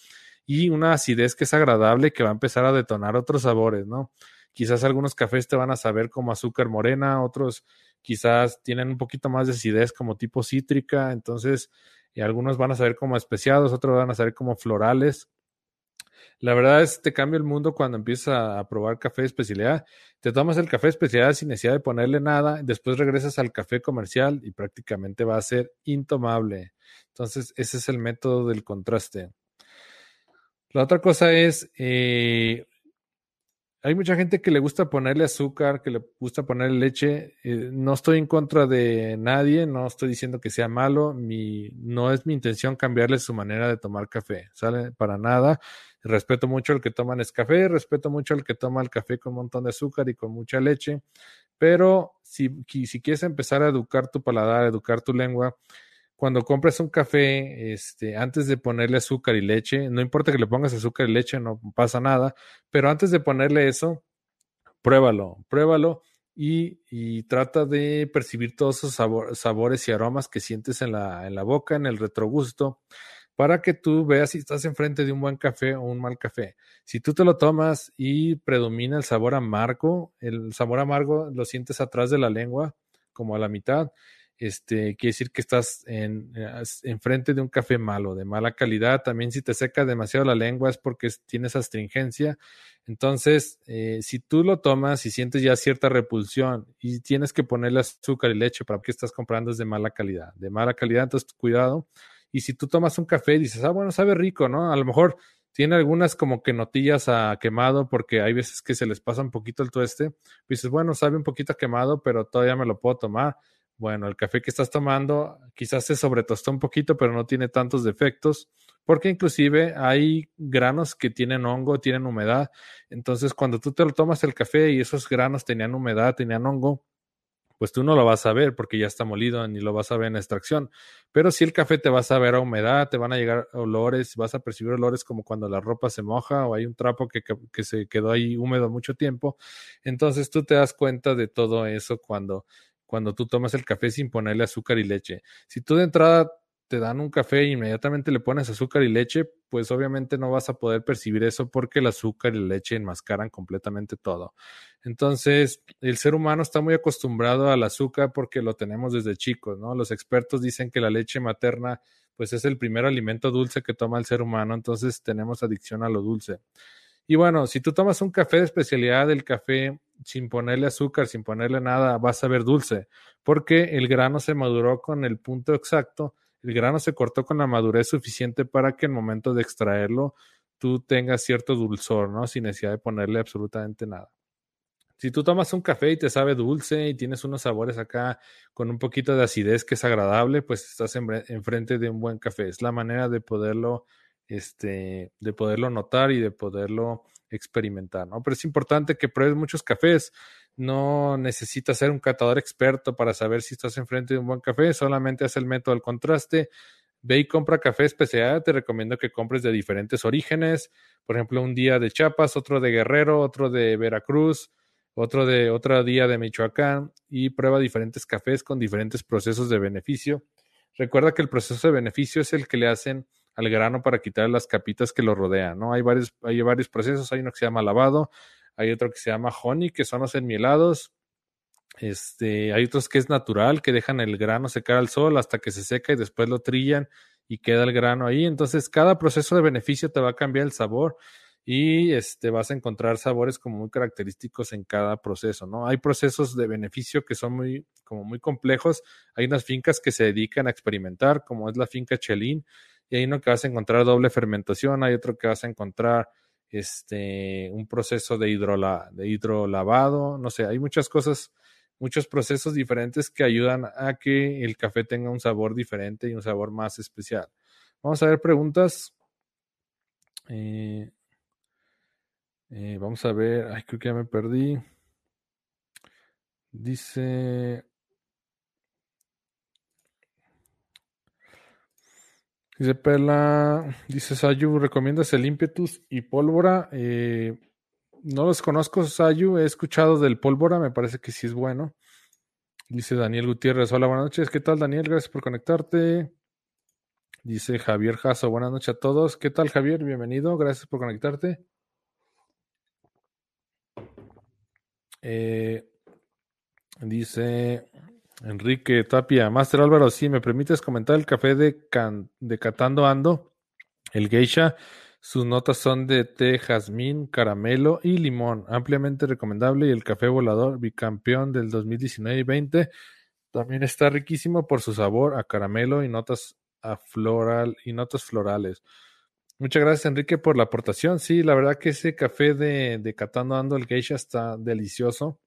y una acidez que es agradable que va a empezar a detonar otros sabores, ¿no? Quizás algunos cafés te van a saber como azúcar morena, otros quizás tienen un poquito más de acidez como tipo cítrica, entonces y algunos van a saber como especiados, otros van a saber como florales. La verdad es te cambia el mundo cuando empiezas a, probar café de especialidad. Te tomas el café de especialidad sin necesidad de ponerle nada, después regresas al café comercial y prácticamente va a ser intomable. Entonces, ese es el método del contraste. La otra cosa es, eh, hay mucha gente que le gusta ponerle azúcar, que le gusta ponerle leche. Eh, no estoy en contra de nadie, no estoy diciendo que sea malo. Mi, no es mi intención cambiarle su manera de tomar café, ¿sale? Para nada. Respeto mucho al que toma café, respeto mucho al que toma el café con un montón de azúcar y con mucha leche. Pero si, si quieres empezar a educar tu paladar, educar tu lengua, cuando compras un café, este, antes de ponerle azúcar y leche, no importa que le pongas azúcar y leche, no pasa nada, pero antes de ponerle eso, pruébalo, pruébalo y, trata de percibir todos esos sabores y aromas que sientes en la, en la boca, en el retrogusto, para que tú veas si estás enfrente de un buen café o un mal café. Si tú te lo tomas y predomina el sabor amargo, el sabor amargo lo sientes atrás de la lengua, como a la mitad, este, quiere decir que estás en, eh, frente de un café malo, de mala calidad. También si te seca demasiado la lengua es porque tienes astringencia. Entonces, eh, si tú lo tomas y sientes ya cierta repulsión y tienes que ponerle azúcar y leche para que estás comprando es de mala calidad, de mala calidad, entonces cuidado. Y si tú tomas un café y dices, ah, bueno, sabe rico, ¿no? A lo mejor tiene algunas como que notillas a quemado porque hay veces que se les pasa un poquito el tueste. dices, bueno, sabe un poquito quemado, pero todavía me lo puedo tomar bueno, el café que estás tomando quizás se sobretostó un poquito, pero no tiene tantos defectos, porque inclusive hay granos que tienen hongo, tienen humedad. Entonces, cuando tú te lo tomas el café y esos granos tenían humedad, tenían hongo, pues tú no lo vas a ver porque ya está molido ni lo vas a ver en extracción. Pero si el café te vas a ver a humedad, te van a llegar olores, vas a percibir olores como cuando la ropa se moja o hay un trapo que, que se quedó ahí húmedo mucho tiempo. Entonces tú te das cuenta de todo eso cuando cuando tú tomas el café sin ponerle azúcar y leche. Si tú de entrada te dan un café e inmediatamente le pones azúcar y leche, pues obviamente no vas a poder percibir eso porque el azúcar y la leche enmascaran completamente todo. Entonces, el ser humano está muy acostumbrado al azúcar porque lo tenemos desde chicos, ¿no? Los expertos dicen que la leche materna pues es el primer alimento dulce que toma el ser humano, entonces tenemos adicción a lo dulce. Y bueno, si tú tomas un café de especialidad, el café sin ponerle azúcar, sin ponerle nada, vas a ver dulce, porque el grano se maduró con el punto exacto, el grano se cortó con la madurez suficiente para que el momento de extraerlo tú tengas cierto dulzor, ¿no? Sin necesidad de ponerle absolutamente nada. Si tú tomas un café y te sabe dulce y tienes unos sabores acá con un poquito de acidez que es agradable, pues estás enfrente de un buen café. Es la manera de poderlo este, de poderlo notar y de poderlo experimentar, ¿no? Pero es importante que pruebes muchos cafés. No necesitas ser un catador experto para saber si estás enfrente de un buen café, solamente haz el método del contraste. Ve y compra café especial. Te recomiendo que compres de diferentes orígenes. Por ejemplo, un día de Chiapas, otro de Guerrero, otro de Veracruz, otro de otro día de Michoacán y prueba diferentes cafés con diferentes procesos de beneficio. Recuerda que el proceso de beneficio es el que le hacen al grano para quitar las capitas que lo rodean, ¿no? Hay varios, hay varios procesos, hay uno que se llama lavado, hay otro que se llama honey, que son los enmielados, este, hay otros que es natural, que dejan el grano secar al sol hasta que se seca y después lo trillan y queda el grano ahí. Entonces, cada proceso de beneficio te va a cambiar el sabor y este, vas a encontrar sabores como muy característicos en cada proceso, ¿no? Hay procesos de beneficio que son muy, como muy complejos. Hay unas fincas que se dedican a experimentar, como es la finca Chelín, y hay uno que vas a encontrar doble fermentación, hay otro que vas a encontrar este, un proceso de, hidrola, de hidrolavado, no sé, hay muchas cosas, muchos procesos diferentes que ayudan a que el café tenga un sabor diferente y un sabor más especial. Vamos a ver preguntas. Eh, eh, vamos a ver, ay, creo que ya me perdí. Dice Dice Perla, dice Sayu, ¿recomiendas el ímpetus y pólvora? Eh, no los conozco, Sayu, he escuchado del pólvora, me parece que sí es bueno. Dice Daniel Gutiérrez, hola, buenas noches, ¿qué tal Daniel? Gracias por conectarte. Dice Javier Jasso, buenas noches a todos. ¿Qué tal Javier? Bienvenido, gracias por conectarte. Eh, dice Enrique Tapia, Master Álvaro, si me permites comentar el café de, de Catando Ando, el geisha. Sus notas son de té, jazmín, caramelo y limón, ampliamente recomendable. Y el café volador, bicampeón del 2019 y 20, también está riquísimo por su sabor a caramelo y notas a floral y notas florales. Muchas gracias, Enrique, por la aportación. Sí, la verdad que ese café de, de Catando Ando, el geisha, está delicioso.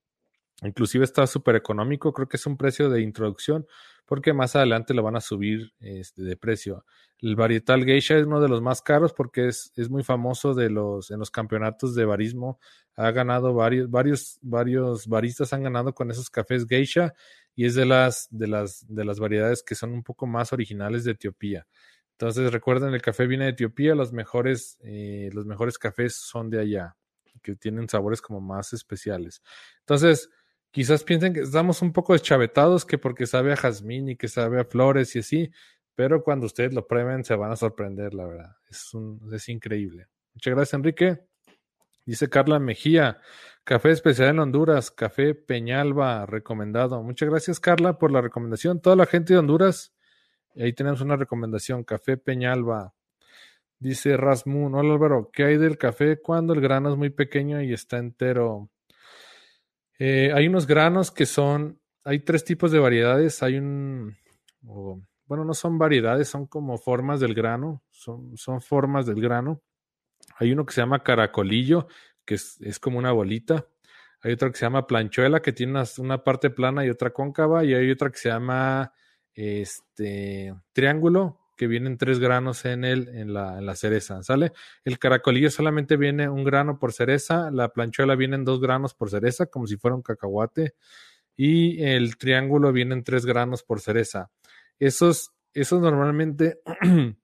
Inclusive está súper económico, creo que es un precio de introducción, porque más adelante lo van a subir este, de precio. El varietal geisha es uno de los más caros porque es, es muy famoso en los campeonatos de barismo. Ha ganado varios, varios, varios baristas han ganado con esos cafés geisha y es de las, de las, de las variedades que son un poco más originales de Etiopía. Entonces recuerden, el café viene de Etiopía, los mejores, eh, los mejores cafés son de allá, que tienen sabores como más especiales. Entonces, Quizás piensen que estamos un poco deschavetados, que porque sabe a jazmín y que sabe a flores y así, pero cuando ustedes lo prueben se van a sorprender, la verdad. Es, un, es increíble. Muchas gracias, Enrique. Dice Carla Mejía, café especial en Honduras, café Peñalba, recomendado. Muchas gracias, Carla, por la recomendación. Toda la gente de Honduras, ahí tenemos una recomendación, café Peñalba. Dice Rasmun, hola Álvaro, ¿qué hay del café cuando el grano es muy pequeño y está entero? Eh, hay unos granos que son, hay tres tipos de variedades. Hay un, bueno, no son variedades, son como formas del grano, son, son formas del grano. Hay uno que se llama caracolillo, que es, es como una bolita. Hay otro que se llama planchuela, que tiene una, una, parte plana y otra cóncava. Y hay otra que se llama este, triángulo, que vienen tres granos en, el, en, la, en la cereza, ¿sale? El caracolillo solamente viene un grano por cereza, la planchuela vienen dos granos por cereza, como si fuera un cacahuate, y el triángulo vienen tres granos por cereza. Esos, esos normalmente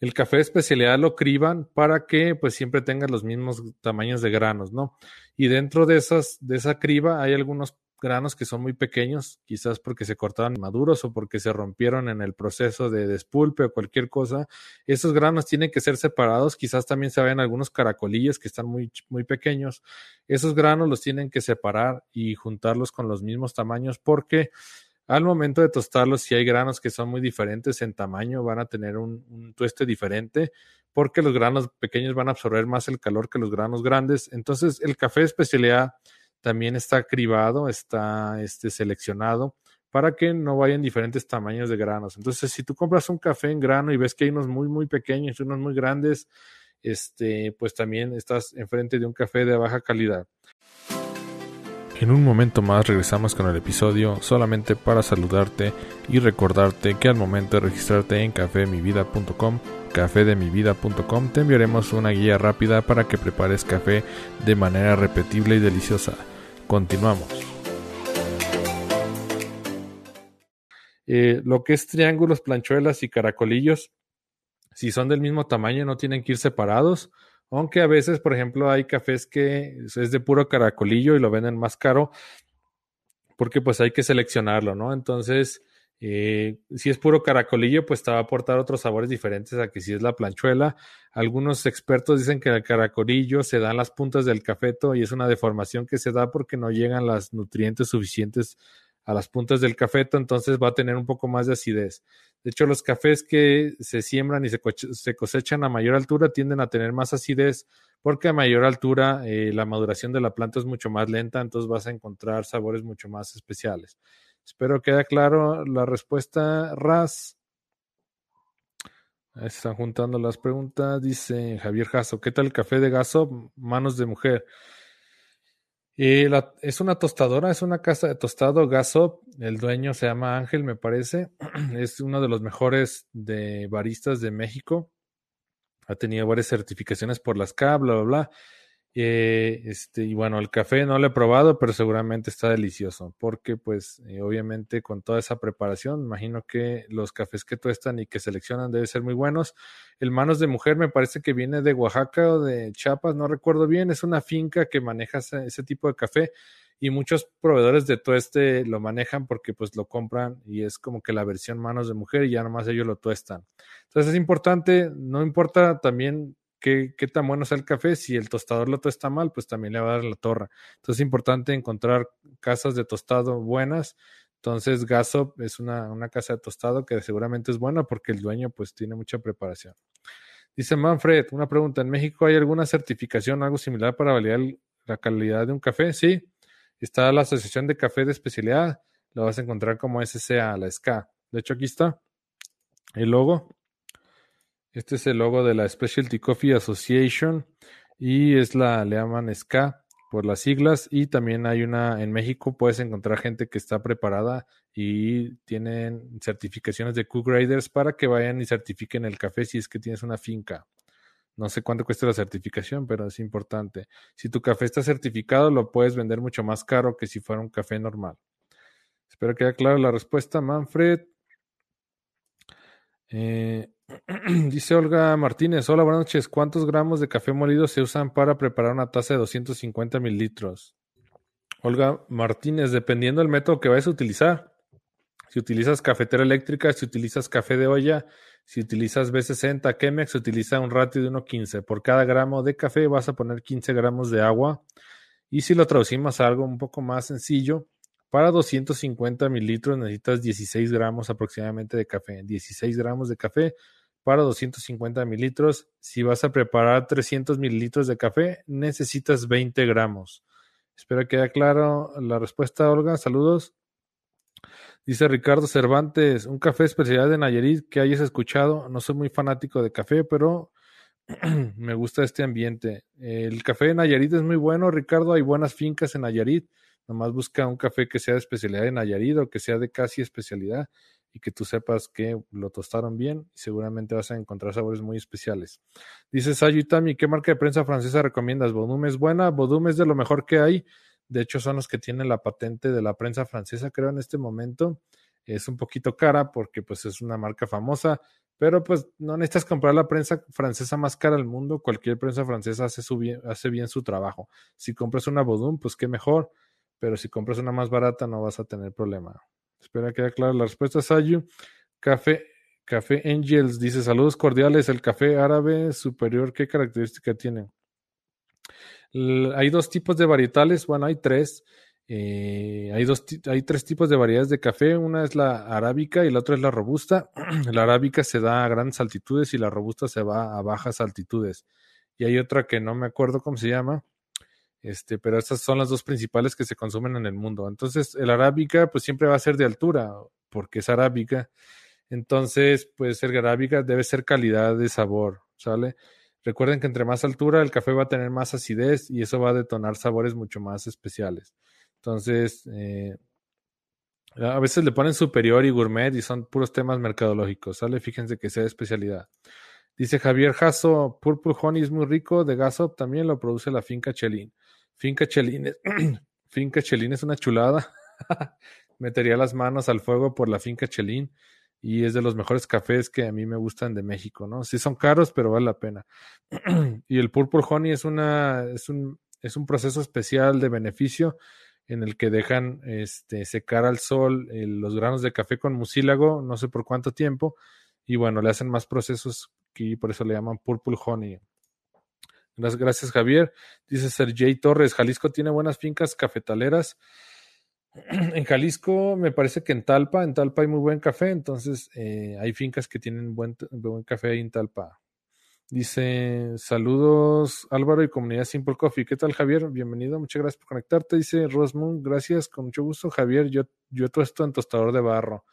el café de especialidad lo criban para que pues siempre tengan los mismos tamaños de granos, ¿no? Y dentro de esas, de esa criba hay algunos granos que son muy pequeños, quizás porque se cortaron maduros o porque se rompieron en el proceso de despulpe o cualquier cosa. Esos granos tienen que ser separados, quizás también se vean algunos caracolillos que están muy, muy pequeños. Esos granos los tienen que separar y juntarlos con los mismos tamaños porque al momento de tostarlos, si hay granos que son muy diferentes en tamaño, van a tener un, un tueste diferente porque los granos pequeños van a absorber más el calor que los granos grandes. Entonces, el café de especialidad también está cribado, está este, seleccionado para que no vayan diferentes tamaños de granos. Entonces, si tú compras un café en grano y ves que hay unos muy, muy pequeños y unos muy grandes, este, pues también estás enfrente de un café de baja calidad. En un momento más regresamos con el episodio solamente para saludarte y recordarte que al momento de registrarte en cafemivida.com cafedemivida.com te enviaremos una guía rápida para que prepares café de manera repetible y deliciosa. Continuamos. Eh, lo que es triángulos, planchuelas y caracolillos, si son del mismo tamaño, no tienen que ir separados Aunque a veces, por ejemplo, hay cafés que es de puro caracolillo y lo venden más caro porque pues hay que seleccionarlo, ¿no? Entonces, eh, si es puro caracolillo, pues te va a aportar otros sabores diferentes a que si es la planchuela. Algunos expertos dicen que el caracolillo se da en las puntas del cafeto y es una deformación que se da porque no llegan los nutrientes suficientes a las puntas del cafeto, entonces va a tener un poco más de acidez. De hecho, los cafés que se siembran y se, cosechan a mayor altura tienden a tener más acidez porque a mayor altura eh, la maduración de la planta es mucho más lenta, entonces vas a encontrar sabores mucho más especiales. Espero que quede claro la respuesta, Raz. Ahí se están juntando las preguntas. Dice Javier Jasso, ¿qué tal el café de gaso? Manos de mujer. Eh, es una tostadora, es una casa de tostado Gasop. El dueño se llama Ángel, me parece. Es uno de los mejores de baristas de México. Ha tenido varias certificaciones por las K, bla, bla, bla. Eh, este, y bueno, el café no lo he probado, pero seguramente está delicioso, porque pues eh, obviamente con toda esa preparación, imagino que los cafés que tuestan y que seleccionan deben ser muy buenos. El Manos de Mujer me parece que viene de Oaxaca o de Chiapas, no recuerdo bien, es una finca que maneja ese, tipo de café y muchos proveedores de tueste lo manejan porque pues lo compran y es como que la versión Manos de Mujer y ya nomás ellos lo tuestan. Entonces es importante, no importa también qué, tan bueno sea el café. Si el tostador lo tosta mal, pues también le va a dar la torra. Entonces es importante encontrar casas de tostado buenas. Entonces Gasop es una, una casa de tostado que seguramente es buena porque el dueño pues tiene mucha preparación. Dice Manfred, una pregunta, ¿en México hay alguna certificación algo similar para validar la calidad de un café? Sí, está la Asociación de Café de Especialidad, lo vas a encontrar como SCA, la SCA. De hecho, aquí está el logo. Este es el logo de la Specialty Coffee Association y es la, le llaman SCA por las siglas y también hay una en México, puedes encontrar gente que está preparada y tienen certificaciones de cook graders para que vayan y certifiquen el café si es que tienes una finca. No sé cuánto cuesta la certificación, pero es importante. Si tu café está certificado, lo puedes vender mucho más caro que si fuera un café normal. Espero que haya claro la respuesta, Manfred. Eh, Dice Olga Martínez, hola, buenas noches. ¿Cuántos gramos de café molido se usan para preparar una taza de 250 mililitros? Olga Martínez, dependiendo del método que vayas a utilizar. Si utilizas cafetera eléctrica, si utilizas café de olla, si utilizas B60 Chemex, utiliza un ratio de 1.15. Por cada gramo de café vas a poner 15 gramos de agua. Y si lo traducimos a algo un poco más sencillo, para 250 mililitros necesitas 16 gramos aproximadamente de café. 16 gramos de café para 250 mililitros. Si vas a preparar 300 mililitros de café, necesitas 20 gramos. Espero que quede claro la respuesta, Olga. Saludos. Dice Ricardo Cervantes, un café especial de Nayarit que hayas escuchado. No soy muy fanático de café, pero me gusta este ambiente. El café de Nayarit es muy bueno, Ricardo. Hay buenas fincas en Nayarit. Nomás busca un café que sea de especialidad de Nayarit que sea de casi especialidad y que tú sepas que lo tostaron bien y seguramente vas a encontrar sabores muy especiales. Dice Sayutami, ¿qué marca de prensa francesa recomiendas? Bodum es buena, Bodum es de lo mejor que hay. De hecho, son los que tienen la patente de la prensa francesa, creo, en este momento. Es un poquito cara porque pues es una marca famosa, pero pues no necesitas comprar la prensa francesa más cara del mundo. Cualquier prensa francesa hace, su bien, hace bien su trabajo. Si compras una Bodum, pues qué mejor pero si compras una más barata no vas a tener problema. Espera que clara la respuesta, Sayu. Café, Café Angels dice: Saludos cordiales. El café árabe superior, ¿qué característica tiene? hay dos tipos de varietales, bueno, hay tres. Eh, hay, dos, hay tres tipos de variedades de café. Una es la arábica y la otra es la robusta. la arábica se da a grandes altitudes y la robusta se va a bajas altitudes. Y hay otra que no me acuerdo cómo se llama, este, pero estas son las dos principales que se consumen en el mundo. Entonces, el arábica, pues siempre va a ser de altura, porque es arábica. Entonces, pues el arábica debe ser calidad de sabor, ¿sale? Recuerden que entre más altura el café va a tener más acidez y eso va a detonar sabores mucho más especiales. Entonces, eh, a veces le ponen superior y gourmet y son puros temas mercadológicos, ¿sale? Fíjense que sea de especialidad. Dice Javier Jasso, Purple Honey es muy rico, de Gasop también lo produce la finca Chelín. Finca Chelín es, finca Chelín es una chulada. Metería las manos al fuego por la finca Chelín. y es de los mejores cafés que a mí me gustan de México, ¿no? Sí son caros, pero vale la pena. y el Purple Honey es, una, es, un, es un proceso especial de beneficio en el que dejan este, secar al sol los granos de café con mucílago, no sé por cuánto tiempo, y bueno, le hacen más procesos que por eso le llaman Purple Honey. Gracias, gracias Javier. Dice Sergey Torres, Jalisco tiene buenas fincas cafetaleras. En Jalisco me parece que en Talpa, en Talpa hay muy buen café, entonces eh, hay fincas que tienen buen, buen café ahí en Talpa. Dice, saludos Álvaro y comunidad Simple Coffee. ¿Qué tal Javier? Bienvenido, muchas gracias por conectarte. Dice Rosmund, gracias, con mucho gusto Javier. Yo, yo esto en tostador de barro.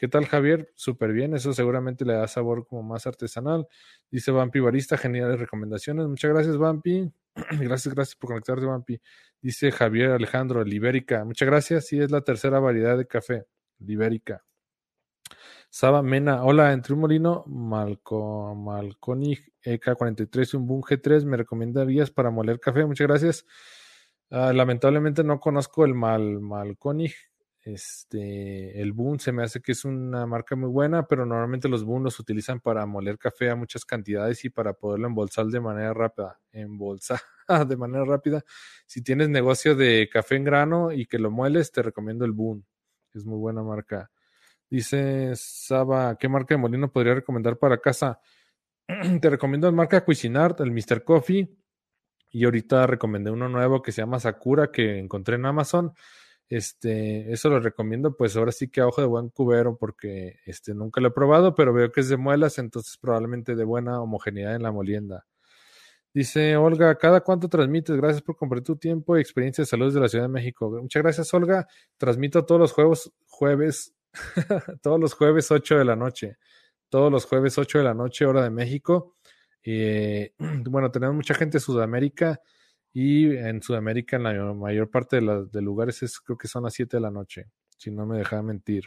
¿Qué tal Javier? Súper bien, eso seguramente le da sabor como más artesanal. Dice Vampi Barista, geniales recomendaciones. Muchas gracias Vampi. gracias, gracias por conectarte Vampi. Dice Javier Alejandro, Libérica. Muchas gracias. Sí, es la tercera variedad de café, Libérica. Saba Mena, hola, entre un molino Malco, Malconig EK43 y un Boom G3, ¿me recomendarías para moler café? Muchas gracias. Ah, lamentablemente no conozco el Mal. Este, el Boom se me hace que es una marca muy buena, pero normalmente los Boom los utilizan para moler café a muchas cantidades y para poderlo embolsar de manera rápida. Embolsar de manera rápida. Si tienes negocio de café en grano y que lo mueles, te recomiendo el Boom. Es muy buena marca. Dice Saba, ¿qué marca de molino podría recomendar para casa? Te recomiendo la marca Cuisinart, el Mr. Coffee. Y ahorita recomendé uno nuevo que se llama Sakura que encontré en Amazon. Este, eso lo recomiendo, pues ahora sí que a ojo de buen cubero, porque este nunca lo he probado, pero veo que es de muelas, entonces probablemente de buena homogeneidad en la molienda. Dice Olga, ¿cada cuánto transmites? Gracias por compartir tu tiempo y experiencia de salud de la Ciudad de México. Muchas gracias, Olga. Transmito todos los juegos, jueves todos los jueves 8 de la noche. Todos los jueves 8 de la noche, hora de México. Eh, bueno, tenemos mucha gente de Sudamérica y en Sudamérica, en la mayor parte de, los lugares, es, creo que son las 7 de la noche, si no me deja mentir.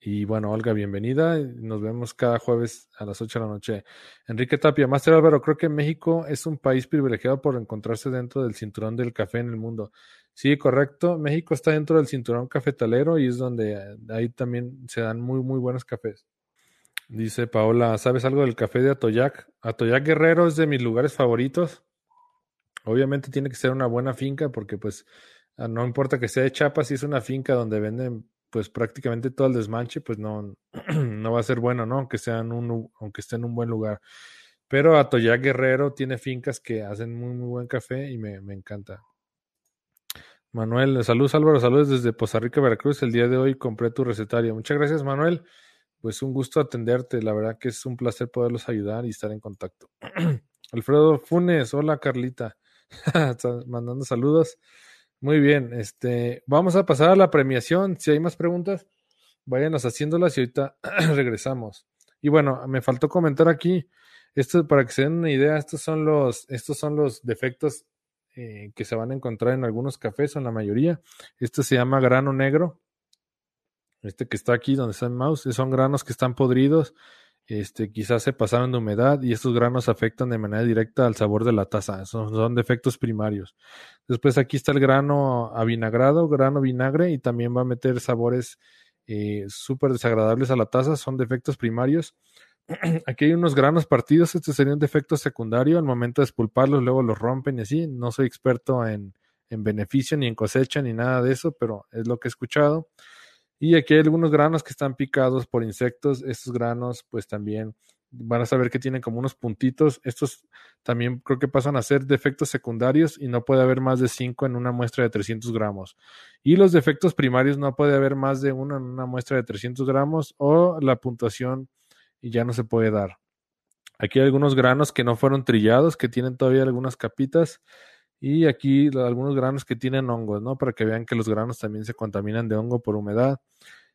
Y bueno, Olga, bienvenida. Nos vemos cada jueves a las 8 de la noche. Enrique Tapia, Master Álvaro, creo que México es un país privilegiado por encontrarse dentro del cinturón del café en el mundo. Sí, correcto. México está dentro del cinturón cafetalero y es donde ahí también se dan muy, muy buenos cafés. Dice Paola, ¿sabes algo del café de Atoyac? Atoyac Guerrero es de mis lugares favoritos. Obviamente tiene que ser una buena finca porque pues ah, no importa que sea de Chiapas, si es una finca donde venden pues prácticamente todo el desmanche, pues no, no va a ser bueno, ¿no? Aunque, sean un, aunque esté en un buen lugar. Pero Atoyac Guerrero tiene fincas que hacen muy, muy buen café y me, me encanta. Manuel, saludos Álvaro, saludos desde Poza Rica, Veracruz. El día de hoy compré tu recetario. Muchas gracias, Manuel. Pues un gusto atenderte. La verdad que es un placer poderlos ayudar y estar en contacto. Alfredo Funes, hola Carlita. mandando saludos. Muy bien, este, vamos a pasar a la premiación. Si hay más preguntas, váyanos haciéndolas y ahorita regresamos. Y bueno, me faltó comentar aquí, esto para que se den una idea, estos son los, estos son los defectos eh, que se van a encontrar en algunos cafés o en la mayoría. Este se llama grano negro. Este que está aquí donde está el mouse, son granos que están podridos, este, quizás se pasaron de humedad y estos granos afectan de manera directa al sabor de la taza. Son, defectos primarios. Después aquí está el grano avinagrado, grano vinagre y también va a meter sabores eh, súper desagradables a la taza. Son defectos primarios. aquí hay unos granos partidos, este sería un defecto secundario, al momento de espulparlos luego los rompen y así, no soy experto en, en beneficio ni en cosecha ni nada de eso, pero es lo que he escuchado. Y aquí hay algunos granos que están picados por insectos, estos granos pues también van a saber que tienen como unos puntitos, estos también creo que pasan a ser defectos secundarios y no puede haber más de 5 en una muestra de 300 gramos. Y los defectos primarios no puede haber más de uno en una muestra de 300 gramos o la puntuación ya no se puede dar. Aquí hay algunos granos que no fueron trillados, que tienen todavía algunas capitas. Y aquí algunos granos que tienen hongos, ¿no? Para que vean que los granos también se contaminan de hongo por humedad.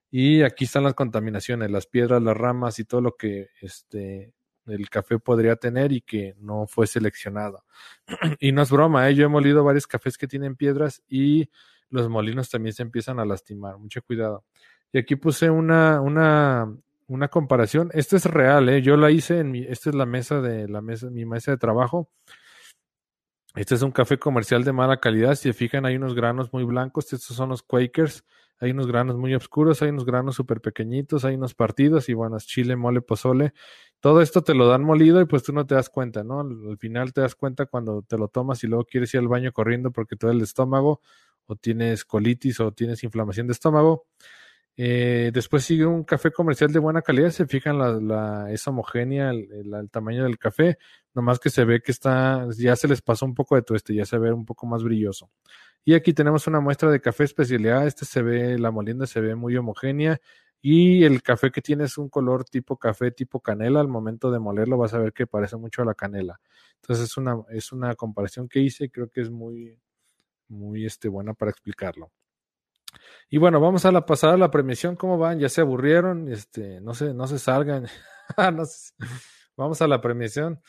Y aquí están las contaminaciones, las piedras, las ramas y todo lo que este, el café podría tener y que no fue seleccionado. y no es broma, ¿eh? yo he molido varios cafés que tienen piedras y los molinos también se empiezan a lastimar. Mucho cuidado. Y aquí puse una, una, una comparación. Esto es real, ¿eh? Yo la hice en mi, esta es la mesa de la mesa, mi mesa de trabajo. Este es un café comercial de mala calidad. Si se fijan, hay unos granos muy blancos. Estos son los Quakers. hay unos granos muy oscuros, hay unos granos súper pequeñitos, hay unos partidos y bueno, es chile, mole, pozole. Todo esto te lo dan molido y pues tú no te das cuenta, ¿no? Al final te das cuenta cuando te lo tomas y luego quieres ir al baño corriendo porque te duele el estómago o tienes colitis o tienes inflamación de estómago. Eh, después sigue un café comercial de buena calidad. Se fijan, la, la es homogénea el, tamaño del café. Nomás que se ve que está, ya se les pasó un poco de tueste, ya se ve un poco más brilloso. Y aquí tenemos una muestra de café especialidad. Este se ve, la molienda se ve muy homogénea. Y el café que tiene es un color tipo café, tipo canela. Al momento de molerlo vas a ver que parece mucho a la canela. Entonces es una, es una comparación que hice. Creo que es muy, muy este, buena para explicarlo. Y bueno, vamos a la pasada la premiación, ¿cómo van? ¿Ya se aburrieron? Este, no se, no se salgan. Vamos a la premiación.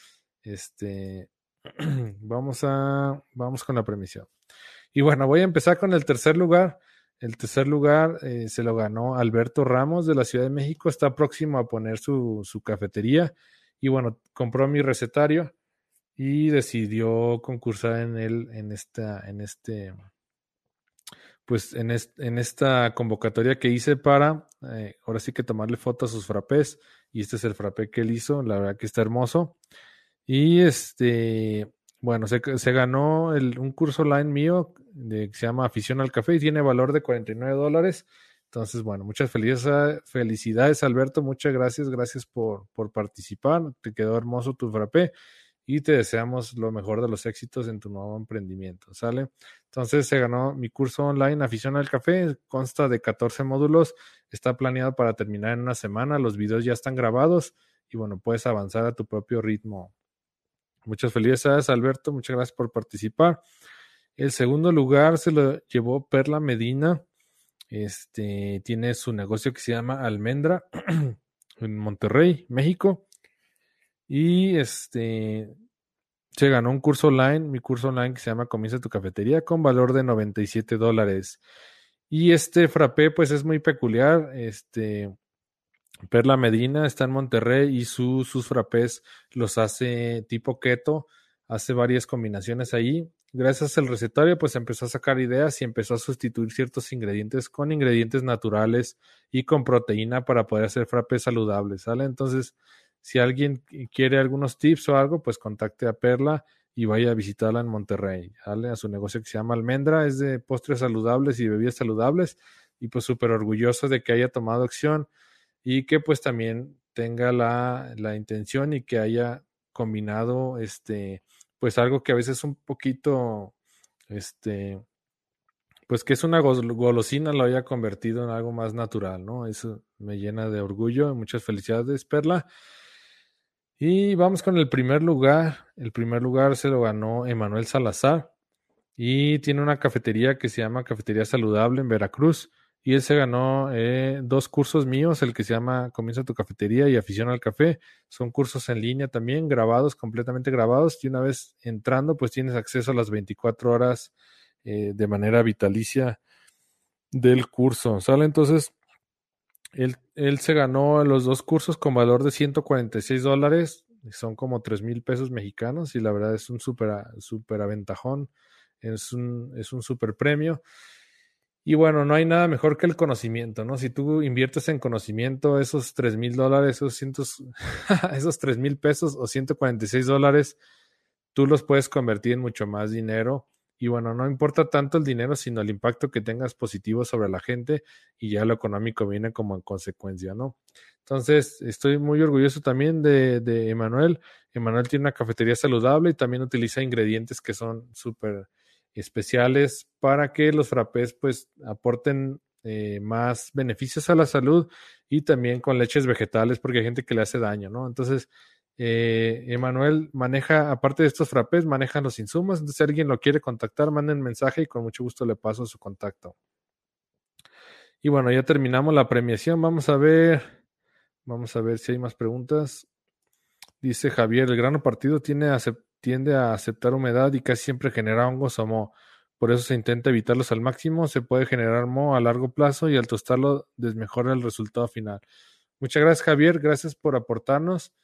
Este, vamos a, vamos con la premiación. Y bueno, voy a empezar con el tercer lugar. El tercer lugar eh, se lo ganó Alberto Ramos de la Ciudad de México. Está próximo a poner su, su cafetería. Y bueno, compró mi recetario y decidió concursar en él, en esta, en este, pues en, en esta convocatoria que hice para, eh, ahora sí que tomarle foto a sus frappés, y este es el frappé que él hizo, la verdad que está hermoso. Y este, bueno, se, se ganó el, un curso online mío de, que se llama Afición al Café y tiene valor de 49 dólares. Entonces, bueno, muchas felicidades, felicidades Alberto, muchas gracias, gracias por, por participar, te quedó hermoso tu frappé y te deseamos lo mejor de los éxitos en tu nuevo emprendimiento, ¿sale? Entonces se ganó mi curso online Afición al Café, consta de 14 módulos, está planeado para terminar en una semana, los videos ya están grabados y bueno, puedes avanzar a tu propio ritmo. Muchas felicidades, Alberto, muchas gracias por participar. El segundo lugar se lo llevó Perla Medina. Este tiene su negocio que se llama Almendra en Monterrey, México. Y este se ganó un curso online, mi curso online que se llama Comienza tu cafetería con valor de 97 dólares. Y este frappé pues es muy peculiar. Este Perla Medina está en Monterrey y sus frappés los hace tipo keto, hace varias combinaciones ahí. Gracias al recetario pues empezó a sacar ideas y empezó a sustituir ciertos ingredientes con ingredientes naturales y con proteína para poder hacer frappés saludables, ¿sale? Entonces si alguien quiere algunos tips o algo, pues contacte a Perla y vaya a visitarla en Monterrey, ¿vale? A su negocio que se llama Almendra, es de postres saludables y bebidas saludables y pues súper orgulloso de que haya tomado acción y que pues también tenga la, la intención y que haya combinado este pues algo que a veces es un poquito este pues que es una golosina lo haya convertido en algo más natural, ¿no? Eso me llena de orgullo. Muchas felicidades, Perla. Y vamos con el primer lugar. El primer lugar se lo ganó Emanuel Salazar y tiene una cafetería que se llama Cafetería Saludable en Veracruz. Y él se ganó eh, dos cursos míos, el que se llama Comienza tu cafetería y Afición al café. Son cursos en línea también, grabados, completamente grabados. Y una vez entrando, pues tienes acceso a las 24 horas eh, de manera vitalicia del curso. ¿Sale? Entonces, él, él, se ganó los dos cursos con valor de 146 dólares, son como 3 mil pesos mexicanos y la verdad es un super aventajón, es un, es un super premio. Y bueno, no hay nada mejor que el conocimiento, ¿no? Si tú inviertes en conocimiento, esos 3 mil dólares, esos, cientos, esos 3 mil pesos o 146 dólares, tú los puedes convertir en mucho más dinero y bueno, no importa tanto el dinero, sino el impacto que tengas positivo sobre la gente y ya lo económico viene como en consecuencia, ¿no? Entonces, estoy muy orgulloso también de, de Emanuel. Emanuel tiene una cafetería saludable y también utiliza ingredientes que son súper especiales para que los frappés pues aporten eh, más beneficios a la salud y también con leches vegetales porque hay gente que le hace daño, ¿no? Entonces, eh, Emanuel maneja, aparte de estos frappés, maneja los insumos. Entonces, si alguien lo quiere contactar, manden mensaje y con mucho gusto le paso su contacto. Y bueno, ya terminamos la premiación. Vamos a ver, vamos a ver si hay más preguntas. Dice Javier, el grano partido tiende a aceptar humedad y casi siempre genera hongos o moho. Por eso se intenta evitarlos al máximo. Se puede generar moho a largo plazo y al tostarlo desmejora el resultado final. Muchas gracias, Javier. Gracias por aportarnos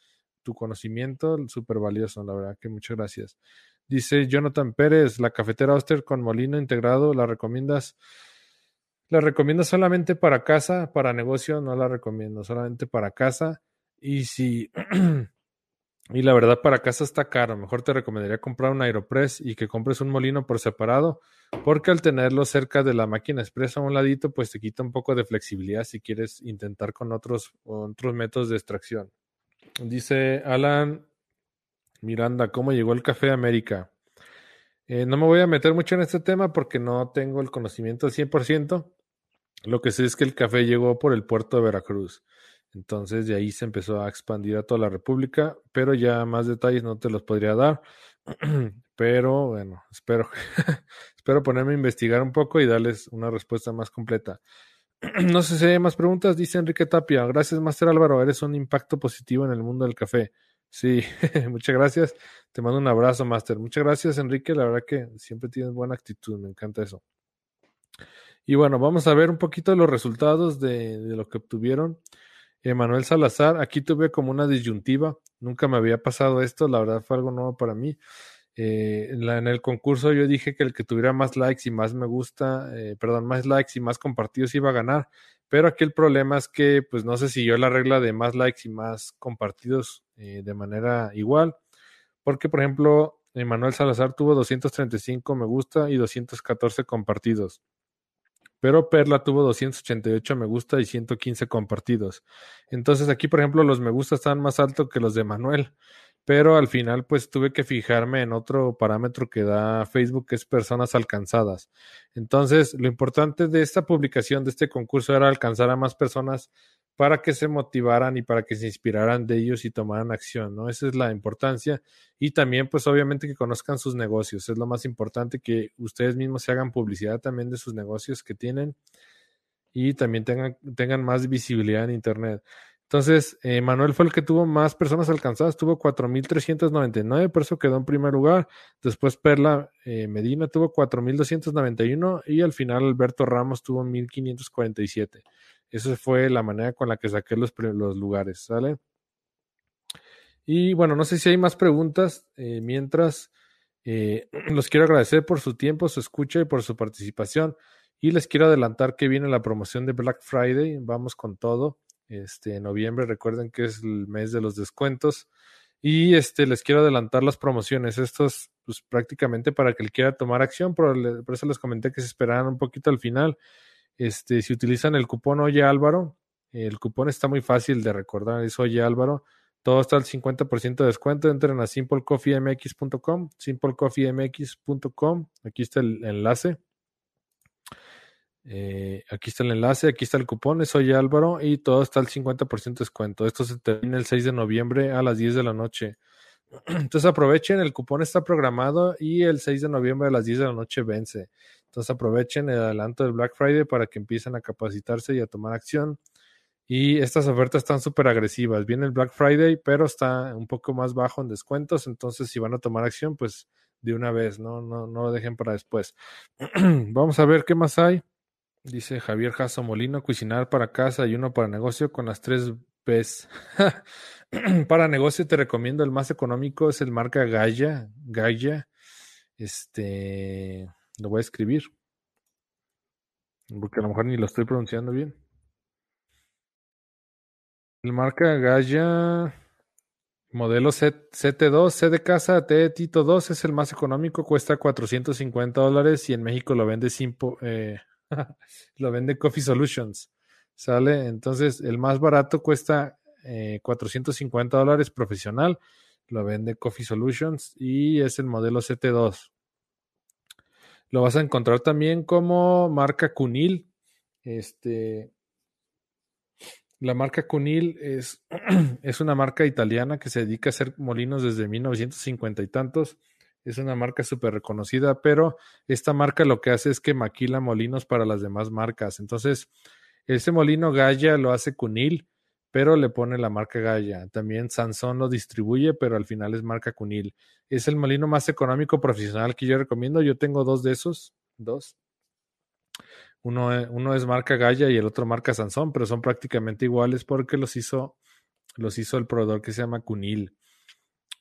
tu conocimiento, súper valioso, la verdad que muchas gracias. Dice Jonathan Pérez, la cafetera Oster con molino integrado, ¿la recomiendas? La recomiendo solamente para casa, para negocio no la recomiendo, solamente para casa. Y si y la verdad para casa está caro, mejor te recomendaría comprar un Aeropress y que compres un molino por separado, porque al tenerlo cerca de la máquina expresa a un ladito, pues te quita un poco de flexibilidad si quieres intentar con otros otros métodos de extracción. Dice Alan Miranda, ¿cómo llegó el café a América? Eh, no me voy a meter mucho en este tema porque no tengo el conocimiento al 100%. Lo que sé es que el café llegó por el puerto de Veracruz. Entonces de ahí se empezó a expandir a toda la República, pero ya más detalles no te los podría dar. pero bueno, espero, espero ponerme a investigar un poco y darles una respuesta más completa. no sé si hay más preguntas, dice Enrique Tapia. Gracias, Master Álvaro, eres un impacto positivo en el mundo del café. Sí, muchas gracias. Te mando un abrazo, Master. Muchas gracias, Enrique. La verdad que siempre tienes buena actitud, me encanta eso. Y bueno, vamos a ver un poquito los resultados de, lo que obtuvieron. Emanuel Salazar, aquí tuve como una disyuntiva. Nunca me había pasado esto, la verdad fue algo nuevo para mí. Eh, en, el concurso yo dije que el que tuviera más likes y más me gusta, eh, perdón, más likes y más compartidos iba a ganar. Pero aquí el problema es que, pues no se siguió la regla de más likes y más compartidos eh, de manera igual. Porque, por ejemplo, Emanuel Salazar tuvo 235 me gusta y 214 compartidos. Pero Perla tuvo 288 me gusta y 115 compartidos. Entonces aquí, por ejemplo, los me gusta están más altos que los de Manuel pero al final pues tuve que fijarme en otro parámetro que da Facebook que es personas alcanzadas. Entonces, lo importante de esta publicación, de este concurso, era alcanzar a más personas para que se motivaran y para que se inspiraran de ellos y tomaran acción, ¿no? Esa es la importancia. Y también, pues obviamente que conozcan sus negocios. Es lo más importante que ustedes mismos se hagan publicidad también de sus negocios que tienen y también tengan, tengan más visibilidad en Internet. Entonces, eh, Manuel fue el que tuvo más personas alcanzadas, tuvo 4.399, por eso quedó en primer lugar. Después Perla eh, Medina tuvo 4.291 y al final Alberto Ramos tuvo 1.547. Esa fue la manera con la que saqué los, los lugares, ¿sale? Y bueno, no sé si hay más preguntas. Eh, mientras, los quiero agradecer por su tiempo, su escucha y por su participación. Y les quiero adelantar que viene la promoción de Black Friday. Vamos con todo. Este, en noviembre, recuerden que es el mes de los descuentos. Y este, les quiero adelantar las promociones. Estos, pues prácticamente para que él quiera tomar acción, por, eso les comenté que se esperaran un poquito al final. Este, si utilizan el cupón Oye Álvaro, el cupón está muy fácil de recordar, es Oye Álvaro. Todo está al 50% de descuento. Entren a simplecoffeemx.com, simplecoffeemx.com. Aquí está el enlace. Eh, aquí está el enlace, aquí está el cupón, soy Álvaro y todo está al 50% de descuento. Esto se termina el 6 de noviembre a las 10 de la noche. Entonces aprovechen, el cupón está programado y el 6 de noviembre a las 10 de la noche vence. Entonces aprovechen el adelanto del Black Friday para que empiecen a capacitarse y a tomar acción. Y estas ofertas están súper agresivas. Viene el Black Friday, pero está un poco más bajo en descuentos. Entonces, si van a tomar acción, pues de una vez, no, no, no lo dejen para después. Vamos a ver qué más hay. Dice Javier Jasso Molino, cocinar para casa y uno para negocio con las tres P's. para negocio te recomiendo el más económico, es el marca Gaia. Gaia. Este, lo voy a escribir. Porque a lo mejor ni lo estoy pronunciando bien. El marca Gaia, modelo C, CT2, C de casa, T Tito 2, es el más económico, cuesta 450 dólares y en México lo vende sin, eh, lo vende Coffee Solutions. ¿Sale? Entonces, el más barato cuesta 450 eh, dólares profesional. Lo vende Coffee Solutions y es el modelo CT2. Lo vas a encontrar también como marca Cunil. Este, la marca Cunil es, es una marca italiana que se dedica a hacer molinos desde 1950 y tantos es una marca súper reconocida, pero esta marca lo que hace es que maquila molinos para las demás marcas. Entonces, ese molino Gaia lo hace Cunil, pero le pone la marca Gaia. También Sansón lo distribuye, pero al final es marca Cunil. Es el molino más económico profesional que yo recomiendo. Yo tengo dos de esos, dos. Uno, uno es marca Gaia y el otro marca Sansón, pero son prácticamente iguales porque los hizo, los hizo el proveedor que se llama Cunil.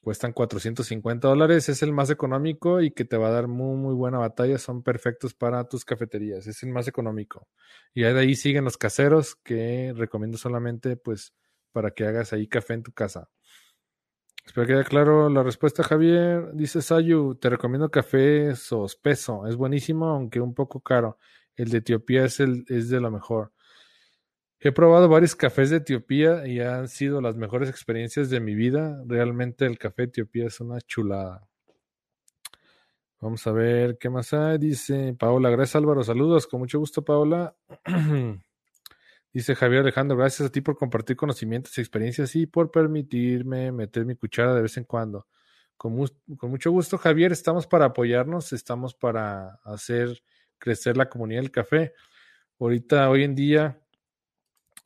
Cuestan 450 dólares, es el más económico y que te va a dar muy, muy buena batalla. Son perfectos para tus cafeterías, es el más económico. Y de ahí siguen los caseros que recomiendo solamente pues para que hagas ahí café en tu casa. Espero que quede claro la respuesta, Javier. Dice Sayu, te recomiendo café sospeso. Es buenísimo, aunque un poco caro. El de Etiopía es, el, es de lo mejor. He probado varios cafés de Etiopía y han sido las mejores experiencias de mi vida. Realmente el café de Etiopía es una chulada. Vamos a ver qué más hay. Dice Paola, gracias Álvaro, saludos, con mucho gusto Paola. Dice Javier Alejandro, gracias a ti por compartir conocimientos y experiencias y por permitirme meter mi cuchara de vez en cuando. Con, con, mucho gusto, Javier, estamos para apoyarnos, estamos para hacer crecer la comunidad del café. Ahorita, hoy en día,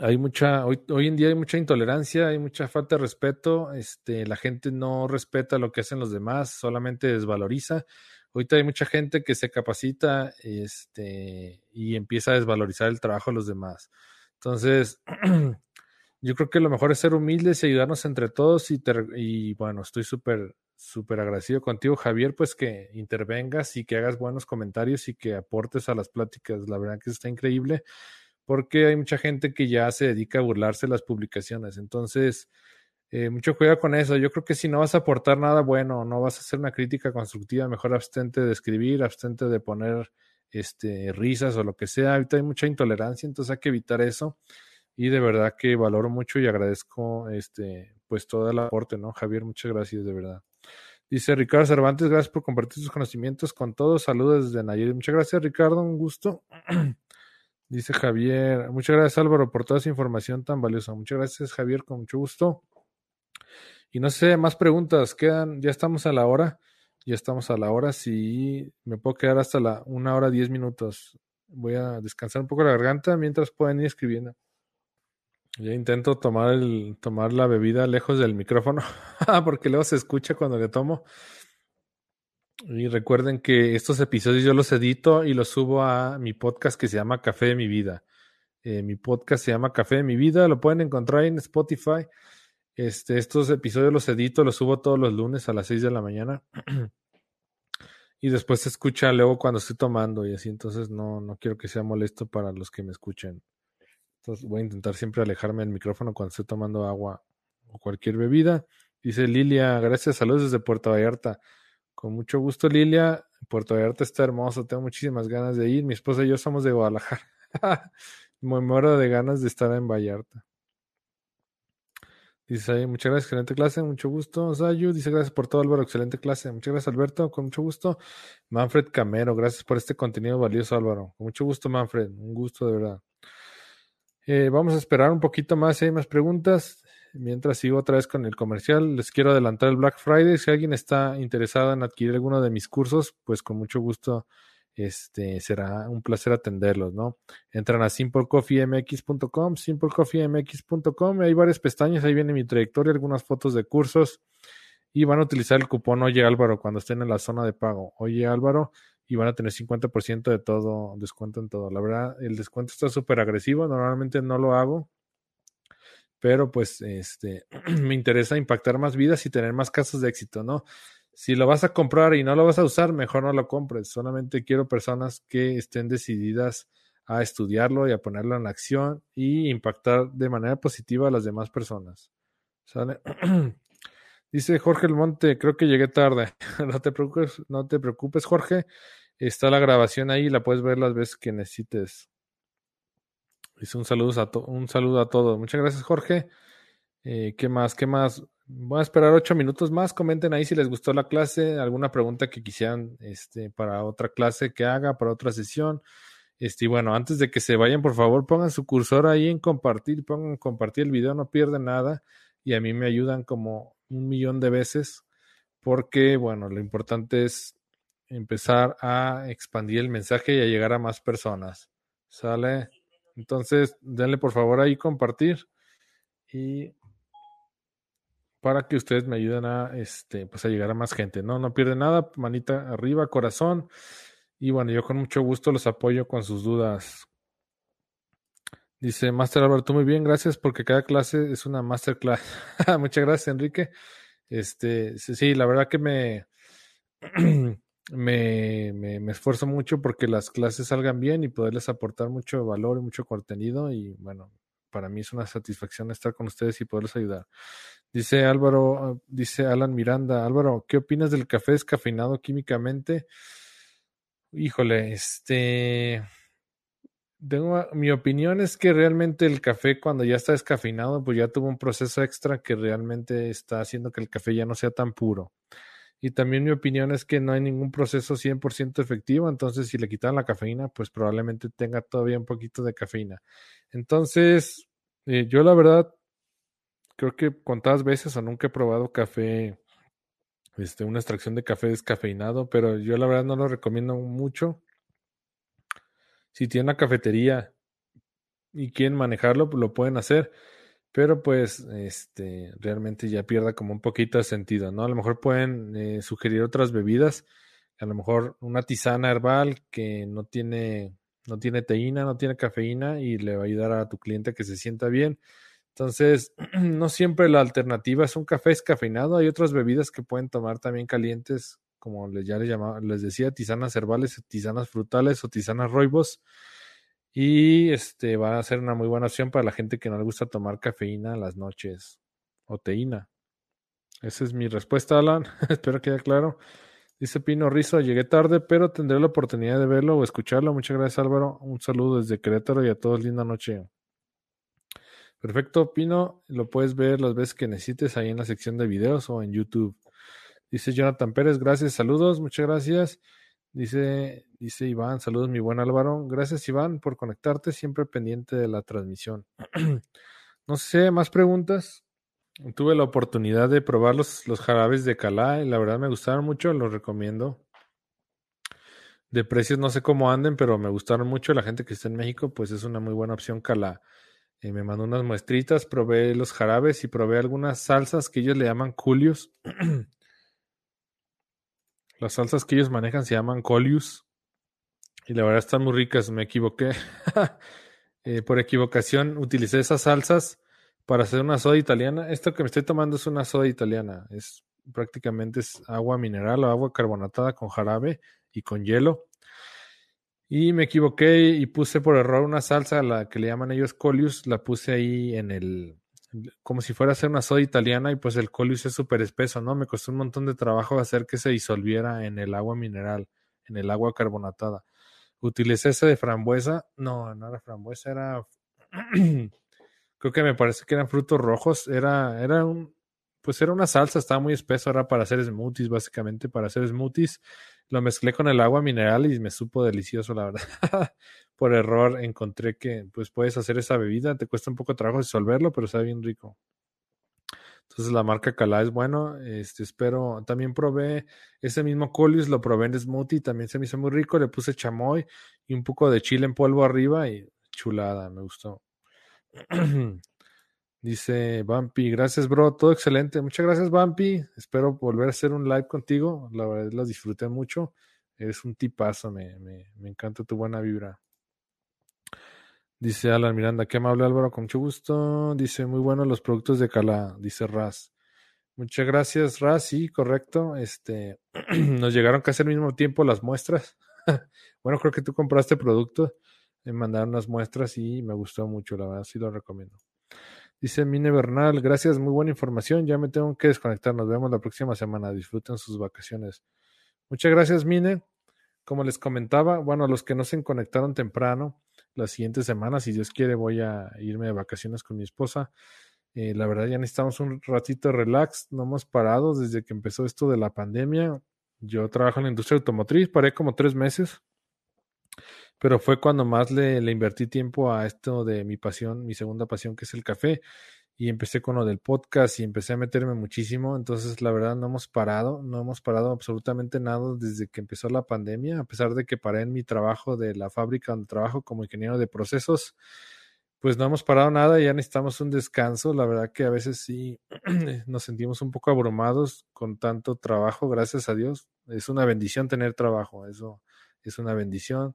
hay mucha, hoy, hoy en día hay mucha intolerancia, hay mucha falta de respeto, este, la gente no respeta lo que hacen los demás, solamente desvaloriza. Ahorita hay mucha gente que se capacita este, y empieza a desvalorizar el trabajo de los demás. Entonces, yo creo que lo mejor es ser humildes y ayudarnos entre todos y, y bueno, estoy súper, súper agradecido contigo, Javier, pues que intervengas y que hagas buenos comentarios y que aportes a las pláticas. La verdad que está increíble porque hay mucha gente que ya se dedica a burlarse de las publicaciones. Entonces, eh, mucho cuidado con eso. Yo creo que si no vas a aportar nada bueno, no vas a hacer una crítica constructiva, mejor abstente de escribir, abstente de poner este, risas o lo que sea. Ahorita hay mucha intolerancia, entonces hay que evitar eso. Y de verdad que valoro mucho y agradezco este, pues todo el aporte, ¿no? Javier, muchas gracias, de verdad. Dice Ricardo Cervantes, gracias por compartir sus conocimientos con todos. Saludos desde Nayarit. Muchas gracias, Ricardo, un gusto. Dice Javier, muchas gracias Álvaro por toda esa información tan valiosa. Muchas gracias Javier, con mucho gusto. Y no sé, más preguntas, quedan, ya estamos a la hora. Ya estamos a la hora. Si me puedo quedar hasta la una hora diez minutos. Voy a descansar un poco la garganta mientras pueden ir escribiendo. Ya intento tomar el, tomar la bebida lejos del micrófono, porque luego se escucha cuando le tomo. Y recuerden que estos episodios yo los edito y los subo a mi podcast que se llama Café de mi vida. Eh, mi podcast se llama Café de mi vida, lo pueden encontrar en Spotify. Este, estos episodios los edito, los subo todos los lunes a las 6 de la mañana. y después se escucha luego cuando estoy tomando y así, entonces no, no quiero que sea molesto para los que me escuchen. Entonces voy a intentar siempre alejarme del micrófono cuando estoy tomando agua o cualquier bebida. Dice Lilia, gracias, saludos desde Puerto Vallarta. Con mucho gusto, Lilia. Puerto Vallarta está hermoso, tengo muchísimas ganas de ir. Mi esposa y yo somos de Guadalajara. Me muero de ganas de estar en Vallarta. Dice muchas gracias, excelente clase, mucho gusto. Sayu, dice gracias por todo, Álvaro, excelente clase. Muchas gracias, Alberto, con mucho gusto. Manfred Camero, gracias por este contenido valioso, Álvaro. Con mucho gusto, Manfred, un gusto de verdad. Eh, vamos a esperar un poquito más si hay más preguntas. Mientras sigo otra vez con el comercial, les quiero adelantar el Black Friday. Si alguien está interesado en adquirir alguno de mis cursos, pues con mucho gusto este, será un placer atenderlos, ¿no? Entran a simplecoffeemx.com, simplecoffeemx.com, hay varias pestañas, ahí viene mi trayectoria, algunas fotos de cursos y van a utilizar el cupón Oye Álvaro cuando estén en la zona de pago. Oye Álvaro y van a tener 50% de todo, descuento en todo. La verdad, el descuento está súper agresivo, normalmente no lo hago, pero pues este me interesa impactar más vidas y tener más casos de éxito, ¿no? si lo vas a comprar y no lo vas a usar, mejor no lo compres. Solamente quiero personas que estén decididas a estudiarlo y a ponerlo en acción y impactar de manera positiva a las demás personas. ¿Sale? Dice Jorge El Monte, creo que llegué tarde. no te preocupes, no te preocupes, Jorge. Está la grabación ahí, la puedes ver las veces que necesites. Un saludo a, un saludo a todos. Muchas gracias, Jorge. Eh, ¿Qué más? ¿Qué más? Voy a esperar ocho minutos más. Comenten ahí si les gustó la clase, alguna pregunta que quisieran este, para otra clase que haga, para otra sesión. Este, y bueno, antes de que se vayan, por favor, pongan su cursor ahí en compartir, pongan compartir el video, no pierden nada. Y a mí me ayudan como un millón de veces, porque, bueno, lo importante es empezar a expandir el mensaje y a llegar a más personas. ¿Sale? Entonces, denle por favor ahí compartir. Y para que ustedes me ayuden a, este, pues a llegar a más gente, ¿no? No pierden nada, manita arriba, corazón. Y bueno, yo con mucho gusto los apoyo con sus dudas. Dice Master Alberto, muy bien, gracias porque cada clase es una masterclass. Muchas gracias, Enrique. Este, sí, la verdad que me, me, me, me, esfuerzo mucho porque las clases salgan bien y poderles aportar mucho valor y mucho contenido. Y bueno, para mí es una satisfacción estar con ustedes y poderles ayudar. Dice Álvaro, dice Alan Miranda, Álvaro, ¿qué opinas del café descafeinado químicamente? Híjole, este tengo, mi opinión es que realmente el café cuando ya está descafeinado, pues ya tuvo un proceso extra que realmente está haciendo que el café ya no sea tan puro. Y también mi opinión es que no hay ningún proceso 100% efectivo, entonces si le quitan la cafeína, pues probablemente tenga todavía un poquito de cafeína. Entonces, eh, yo la verdad, creo que contadas veces o nunca he probado café, este, una extracción de café descafeinado, pero yo la verdad no lo recomiendo mucho si tienen una cafetería y quieren manejarlo, pues lo pueden hacer. Pero pues, este, realmente ya pierda como un poquito de sentido, ¿no? A lo mejor pueden eh, sugerir otras bebidas, a lo mejor una tisana herbal que no tiene, no tiene teína, no tiene cafeína y le va a ayudar a tu cliente que se sienta bien. Entonces, no siempre la alternativa es un café descafeinado. Hay otras bebidas que pueden tomar también calientes como ya les, llamaba, les decía, tisanas herbales, tisanas frutales o tisanas roibos. Y este va a ser una muy buena opción para la gente que no le gusta tomar cafeína las noches o teína. Esa es mi respuesta, Alan. Espero que quede claro. Dice Pino Rizo, llegué tarde, pero tendré la oportunidad de verlo o escucharlo. Muchas gracias, Álvaro. Un saludo desde Querétaro y a todos linda noche. Perfecto, Pino. Lo puedes ver las veces que necesites ahí en la sección de videos o en YouTube. Dice Jonathan Pérez, gracias, saludos, muchas gracias. Dice, dice Iván, saludos, mi buen Álvaro. Gracias, Iván, por conectarte, siempre pendiente de la transmisión. no sé, más preguntas. Tuve la oportunidad de probar los, los jarabes de Calá y la verdad me gustaron mucho, los recomiendo. De precios no sé cómo anden, pero me gustaron mucho. La gente que está en México, pues es una muy buena opción Calá. Eh, me mandó unas muestritas, probé los jarabes y probé algunas salsas que ellos le llaman culios. Las salsas que ellos manejan se llaman Colius. Y la verdad están muy ricas. Me equivoqué. Eh, por equivocación utilicé esas salsas para hacer una soda italiana. Esto que me estoy tomando es una soda italiana. Es prácticamente es agua mineral o agua carbonatada con jarabe y con hielo. Y me equivoqué y puse por error una salsa, la que le llaman ellos Colius, la puse ahí en el, como si fuera a ser una soda italiana y pues el colius es súper espeso, ¿no? Me costó un montón de trabajo hacer que se disolviera en el agua mineral, en el agua carbonatada. Utilicé ese de frambuesa, no, no era frambuesa, era, creo que me parece que eran frutos rojos, era, era un, pues era una salsa, estaba muy espeso, era para hacer smoothies, básicamente, para hacer smoothies. Lo mezclé con el agua mineral y me supo delicioso, la verdad. Por error encontré que pues puedes hacer esa bebida, te cuesta un poco de trabajo disolverlo, pero sabe bien rico. Entonces la marca Calá es bueno, este espero, también probé ese mismo Colius, lo probé en smoothie, también se me hizo muy rico, le puse chamoy y un poco de chile en polvo arriba y chulada, me gustó. Dice Bumpy, gracias bro, todo excelente. Muchas gracias Bumpy, espero volver a hacer un live contigo, la verdad la disfruté mucho. Eres un tipazo, me, me, me encanta tu buena vibra. Dice Alan Miranda, qué amable Álvaro, con mucho gusto. Dice, muy buenos los productos de Cala, dice Raz. Muchas gracias, Raz, sí, correcto. Este, nos llegaron casi al mismo tiempo las muestras. bueno, creo que tú compraste producto, me mandaron las muestras y me gustó mucho, la verdad, sí lo recomiendo. Dice Mine Bernal, gracias, muy buena información. Ya me tengo que desconectar. Nos vemos la próxima semana. Disfruten sus vacaciones. Muchas gracias, Mine. Como les comentaba, bueno, a los que no se conectaron temprano, la siguiente semana, si Dios quiere, voy a irme de vacaciones con mi esposa. Eh, la verdad, ya necesitamos un ratito de relax. No hemos parado desde que empezó esto de la pandemia. Yo trabajo en la industria automotriz, paré como tres meses pero fue cuando más le, invertí tiempo a esto de mi pasión, mi segunda pasión, que es el café. Y empecé con lo del podcast y empecé a meterme muchísimo. Entonces, la verdad, no hemos parado, no hemos parado absolutamente nada desde que empezó la pandemia, a pesar de que paré en mi trabajo de la fábrica donde trabajo como ingeniero de procesos. Pues no hemos parado nada, ya necesitamos un descanso. La verdad que a veces sí nos sentimos un poco abrumados con tanto trabajo, gracias a Dios. Es una bendición tener trabajo, eso es una bendición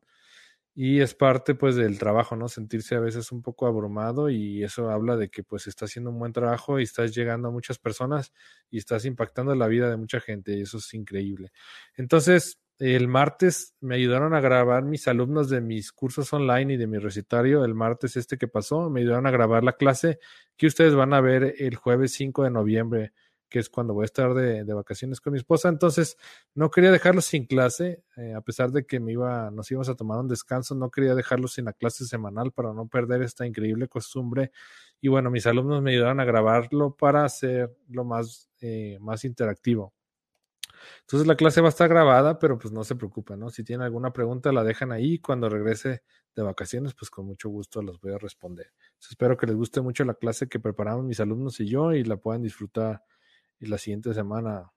y es parte pues del trabajo, ¿no? Sentirse a veces un poco abrumado y eso habla de que pues estás haciendo un buen trabajo y estás llegando a muchas personas y estás impactando la vida de mucha gente y eso es increíble. Entonces, el martes me ayudaron a grabar mis alumnos de mis cursos online y de mi recitario. El martes este que pasó, me ayudaron a grabar la clase que ustedes van a ver el jueves 5 de noviembre que es cuando voy a estar de, vacaciones con mi esposa. Entonces, no quería dejarlos sin clase, eh, a pesar de que me iba, nos íbamos a tomar un descanso, no quería dejarlos sin la clase semanal para no perder esta increíble costumbre. Y bueno, mis alumnos me ayudaron a grabarlo para hacerlo más, eh, más interactivo. Entonces la clase va a estar grabada, pero pues no se preocupen, ¿no? Si tienen alguna pregunta, la dejan ahí. Cuando regrese de vacaciones, pues con mucho gusto los voy a responder. espero que les guste mucho la clase que preparamos mis alumnos y yo y la puedan disfrutar y la siguiente semana.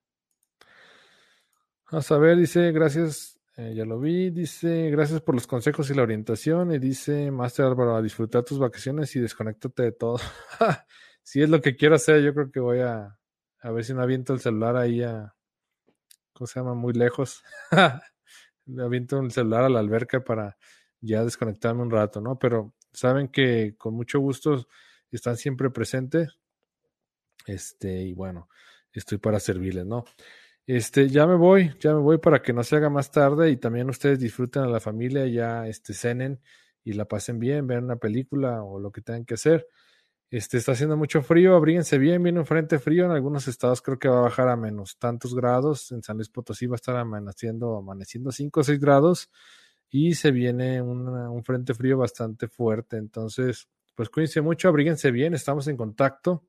A saber, dice, gracias, eh, ya lo vi, dice, gracias por los consejos y la orientación. Y dice, Master Álvaro, a disfrutar tus vacaciones y desconéctate de todo. si es lo que quiero hacer, yo creo que voy a, a ver si no aviento el celular ahí a, ¿cómo se llama? Muy lejos. Me aviento el celular a la alberca para ya desconectarme un rato, ¿no? Pero saben que con mucho gusto están siempre presentes. Este, y bueno, estoy para servirles, ¿no? Este, ya me voy, ya me voy para que no se haga más tarde y también ustedes disfruten a la familia, ya este, cenen y la pasen bien, vean una película o lo que tengan que hacer. Este, está haciendo mucho frío, abríguense bien, viene un frente frío, en algunos estados creo que va a bajar a menos tantos grados, en San Luis Potosí va a estar amaneciendo, amaneciendo 5 o 6 grados y se viene un frente frío bastante fuerte, entonces, pues cuídense mucho, abríguense bien, estamos en contacto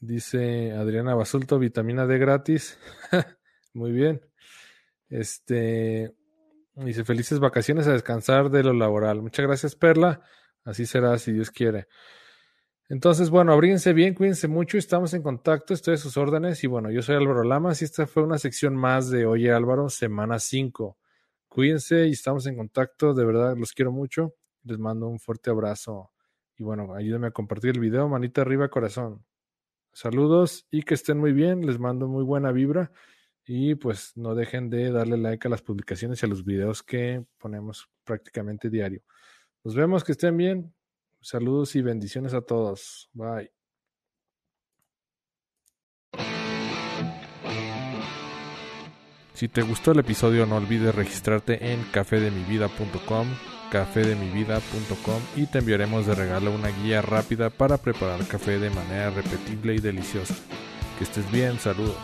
Dice Adriana Basulto, vitamina D gratis. Muy bien. Este dice felices vacaciones a descansar de lo laboral. Muchas gracias, Perla. Así será si Dios quiere. Entonces, bueno, abríguense bien, cuídense mucho, estamos en contacto, estoy a sus órdenes y bueno, yo soy Álvaro Lamas y esta fue una sección más de Oye Álvaro, semana 5. Cuídense y estamos en contacto, de verdad los quiero mucho, les mando un fuerte abrazo y bueno, ayúdenme a compartir el video, manita arriba, corazón. Saludos y que estén muy bien. Les mando muy buena vibra. Y pues no dejen de darle like a las publicaciones y a los videos que ponemos prácticamente diario. Nos vemos, que estén bien. Saludos y bendiciones a todos. Bye. Si te gustó el episodio no olvides registrarte en cafedemivida.com cafedemivida.com y te enviaremos de regalo una guía rápida para preparar café de manera repetible y deliciosa. Que estés bien, saludos.